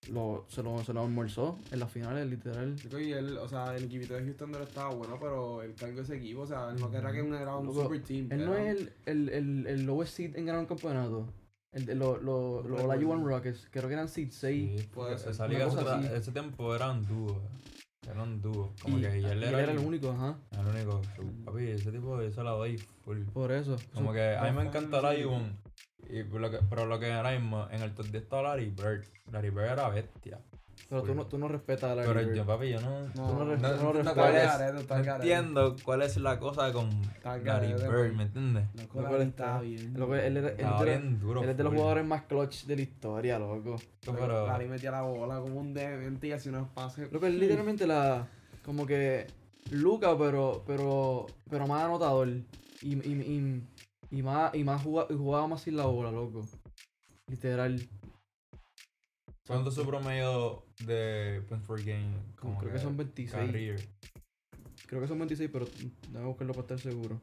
lo, se, lo, se lo almorzó en las finales, literal. Y él, o sea, el equipito de Houston no estaba bueno, pero él cargó ese equipo, o sea, él no era que era un Loco, super team. Él no es el, el, el, el lowest seed en ganar un campeonato. El de los lo, No lo, recuerdo. Olajuwon Rockets, creo que eran seed 6. Sí, ser. esa liga ese, tiempo eran dúos. Eran dúos. Como y, que y él y era, el único, ajá. El único. Papi, ese tipo yo se la doy full. Por eso. Como que a mí me encanta. Y por lo que, pero lo que ahora mismo en el top 10 está Larry Bird. Larry Bird era bestia. Pero tú no, tú no respetas a la Pero yo, papi, yo no. No, tú no No, no, tú no no, respetas. cuál es- no entiendo cuál es la cosa con garete, Bird. ¿me entiendes? Loco, Loco, está bien. Loco, él él Estaba era- bien duro. Él es de los jugadores más clutch de la historia, loco. Pero, Larry metía la bola como un demente y hacía unos pases. Loco, es literalmente la. Como que. Luca, pero. Pero. Pero más anotador. Y, y, y, y más. Y más jugaba, y jugaba más sin la bola, loco. Literal. ¿Cuánto es su promedio de points per game? Como creo que son 26. Career. Creo que son 26, pero déjame buscarlo para estar seguro.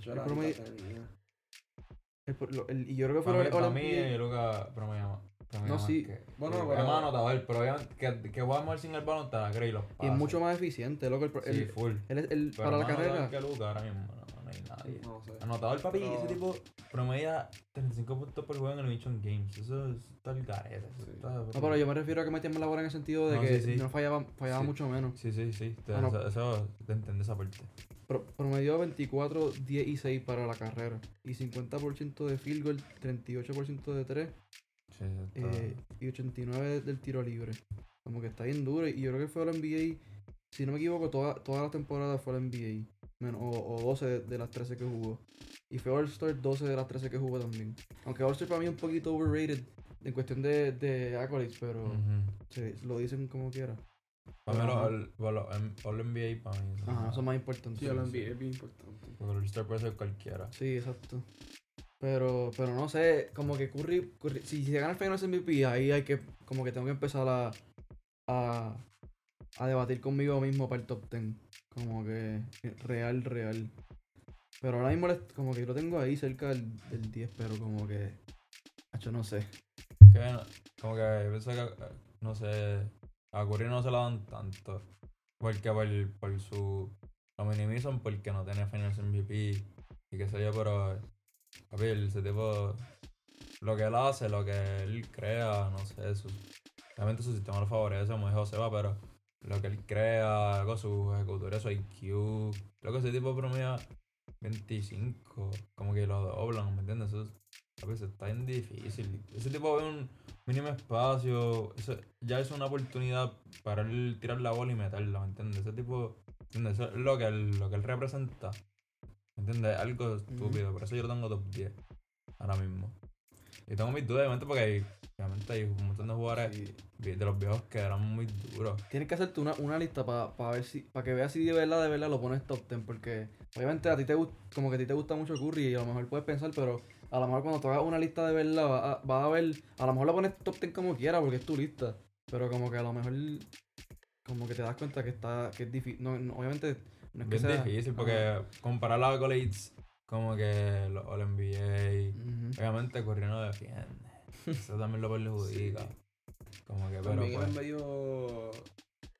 Yo el promedio-. El lo- el- y yo creo que Para fue mí, el para mí All-NBA. Luca promedio más. No, sí. que- Bueno, que- pero- más anotador, pero obviamente que, que mover sin el balón te la cree y los Y es mucho más eficiente, loco. El, Sí, el- full. es- el- Pero para la carrera. que Luca ahora mismo, no, no hay nadie. No sé. Anotador, papi, Pero- ese tipo promedia 35 puntos por juego en el Mission Games. Eso es está el garete. eso Sí. está- No, pero yo me refiero a que metían más la bola en el sentido de No, que sí, sí. no fallaba, fallaba Sí. mucho menos. Sí, sí, sí. te- Ah, no. Eso, eso te entiende esa parte. Pro- promedió 24, 10 y 6 para la carrera. Y 50% de field goal, 38% de 3 Sí, está- eh, y 89 del tiro libre. Como que está bien duro. Y yo creo que fue al NBA, si no me equivoco, toda, toda la temporada fue al NBA. Menos, o, o 12 de, de las 13 que jugó. Y fue All-Star 12 de las 13 que jugó también. Aunque All-Star para mí es un poquito overrated en cuestión de, de accolades, pero se- lo dicen como quiera. Para mí, Ajá. los All- bueno, los M- All NBA para mí. son Ajá, más- eso es más importante. Sí, el NBA es bien importante. Porque el All-Star puede ser cualquiera. Sí, exacto. Pero, pero no sé, como que Curry, Curry- si se gana el Finals MVP, ahí hay que, como que tengo que empezar a, a, a debatir conmigo mismo para el top 10. Como que real, real. Pero ahora mismo como que lo tengo ahí cerca del, del 10, pero como que. Hacho, no sé. Que como que yo pienso que, no sé, a Curry no se la dan tanto. Porque por, por su. Lo minimizan porque no tiene Finals MVP y qué sé yo, pero. Papi, ese tipo. Lo que él hace, lo que él crea, no sé, su, obviamente su sistema lo favorece, como dijo Seba, pero lo que él crea, con su ejecutoria, su IQ, lo que ese tipo promedia 25, como que lo doblan, ¿me entiendes? Eso, es- papi, eso está bien difícil. Ese tipo ve un mínimo espacio, eso ya es una oportunidad para él tirar la bola y meterla, ¿me entiendes? Ese tipo, ¿entiendes? Eso es lo que él, lo que él representa, ¿me entiendes? Algo estúpido, por eso yo lo tengo top 10 ahora mismo. Y tengo mis dudas, obviamente, porque hay, obviamente hay un montón de jugadores Sí. de los viejos que eran muy duros. Tienes que hacerte una, una lista para ver si, para que veas si de verdad, de verdad lo pones top 10. Porque obviamente a ti te gusta, como que a ti te gusta mucho Curry y a lo mejor puedes pensar, pero a lo mejor cuando tú hagas una lista de verdad, vas a, vas a ver, a lo mejor lo pones top 10 como quieras porque es tu lista. Pero como que a lo mejor, como que te das cuenta que está, que es difícil. No, no, obviamente no es que Bien sea. difícil, porque Ajá. comparar la como que los All NBA, Ujú. obviamente Curry no defiende. Eso también lo perjudica. Como que, pero También pues. es medio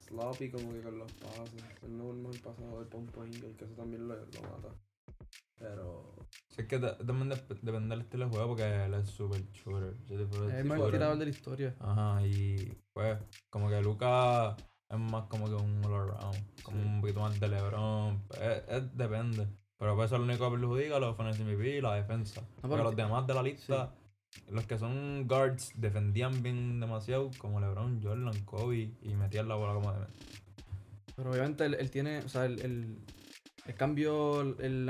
sloppy como que con los pases. Él no es el mejor pasador para un point guard, que eso también lo, lo mata. Pero Sí, es que ta- también dep- depende del estilo de juego porque él es super shooter. Es el mejor tirador de la historia. Ajá, y pues, como que Luca es más como que un all around, como Sí. un poquito más de LeBron. Es, es- depende. Pero pues eso es lo único que perjudica los finals MVP y la defensa. porque pero los demás de la lista, los que son guards, defendían bien demasiado, como LeBron, Jordan, Kobe, y metían la bola como deben. Pero obviamente él, él tiene, o sea, él, él, él cambió el, el,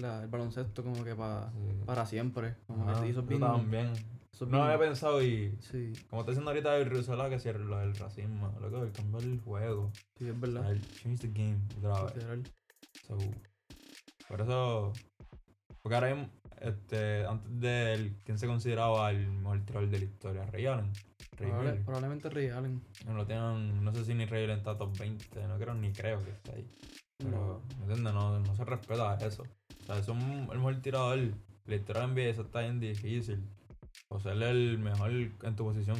la- el baloncesto como que pa- Sí. para siempre. Como Ajá, que hizo bien. también. No bien- había pensado y, Sí, como está diciendo ahorita el Rusela, que si el- lo del racismo, loco, el cambiar el juego. sí, es O verdad. sea, el change the game otra vez. So, por eso. Porque ahora mismo, este, antes de él, ¿quién se consideraba el mejor tirador de la historia? Ray Allen. Ray Probable- Miller. probablemente Ray Allen. No lo tienen, no sé si ni Ray Allen está top 20, no creo ni creo que esté ahí. Pero, ¿me entiendes? No, no se respeta eso. O sea, es un, el mejor tirador. La historia de NBA eso está bien difícil. O ser el mejor en tu posición.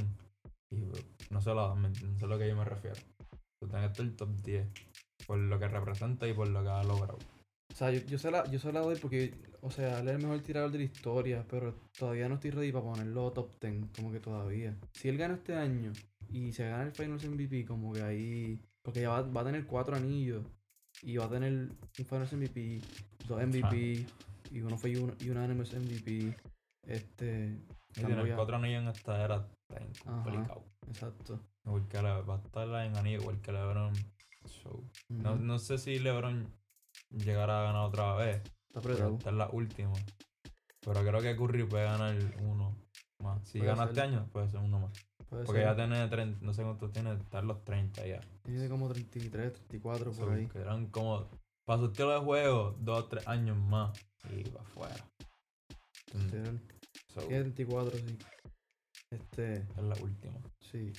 Y no se la. Eso es a lo que yo me refiero. Tú tienes que estar top 10. Por lo que representa y por lo que ha logrado. O sea, yo, yo, se la, yo se la doy porque, o sea, él es el mejor tirador de la historia, pero todavía no estoy ready para ponerlo top 10, como que todavía. Si él gana este año y se gana el Finals MVP, como que ahí, porque ya va, va a tener cuatro anillos y va a tener un Finals MVP, dos MVP y uno fue un, Unanimous MVP. Este, Y tener cuatro anillos en esta era está complicado. Exacto. Le, va a estar en anillo igual que LeBron. So, no, Ujú. no sé si LeBron llegará a ganar otra vez. Está apretado. esta es la última. Pero creo que Curry puede ganar uno más. Si gana este año, puede ser uno más. Puede Porque ser. ya tiene 30, no sé cuántos tiene, está en los 30 ya. Tiene como 33, 34 por So, ahí. quedarán como, para su estilo de juego, dos o tres años más y va afuera. So, Tiene 34, sí. Este, esta es la última. sí.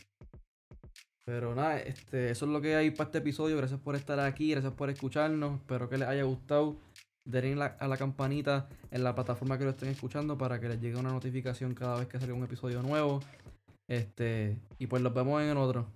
Pero nada, este, eso es lo que hay para este episodio. Gracias por estar aquí, gracias por escucharnos. Espero que les haya gustado. Denle a la campanita en la plataforma que lo estén escuchando para que les llegue una notificación cada vez que salga un episodio nuevo. Este, y pues los vemos en el otro.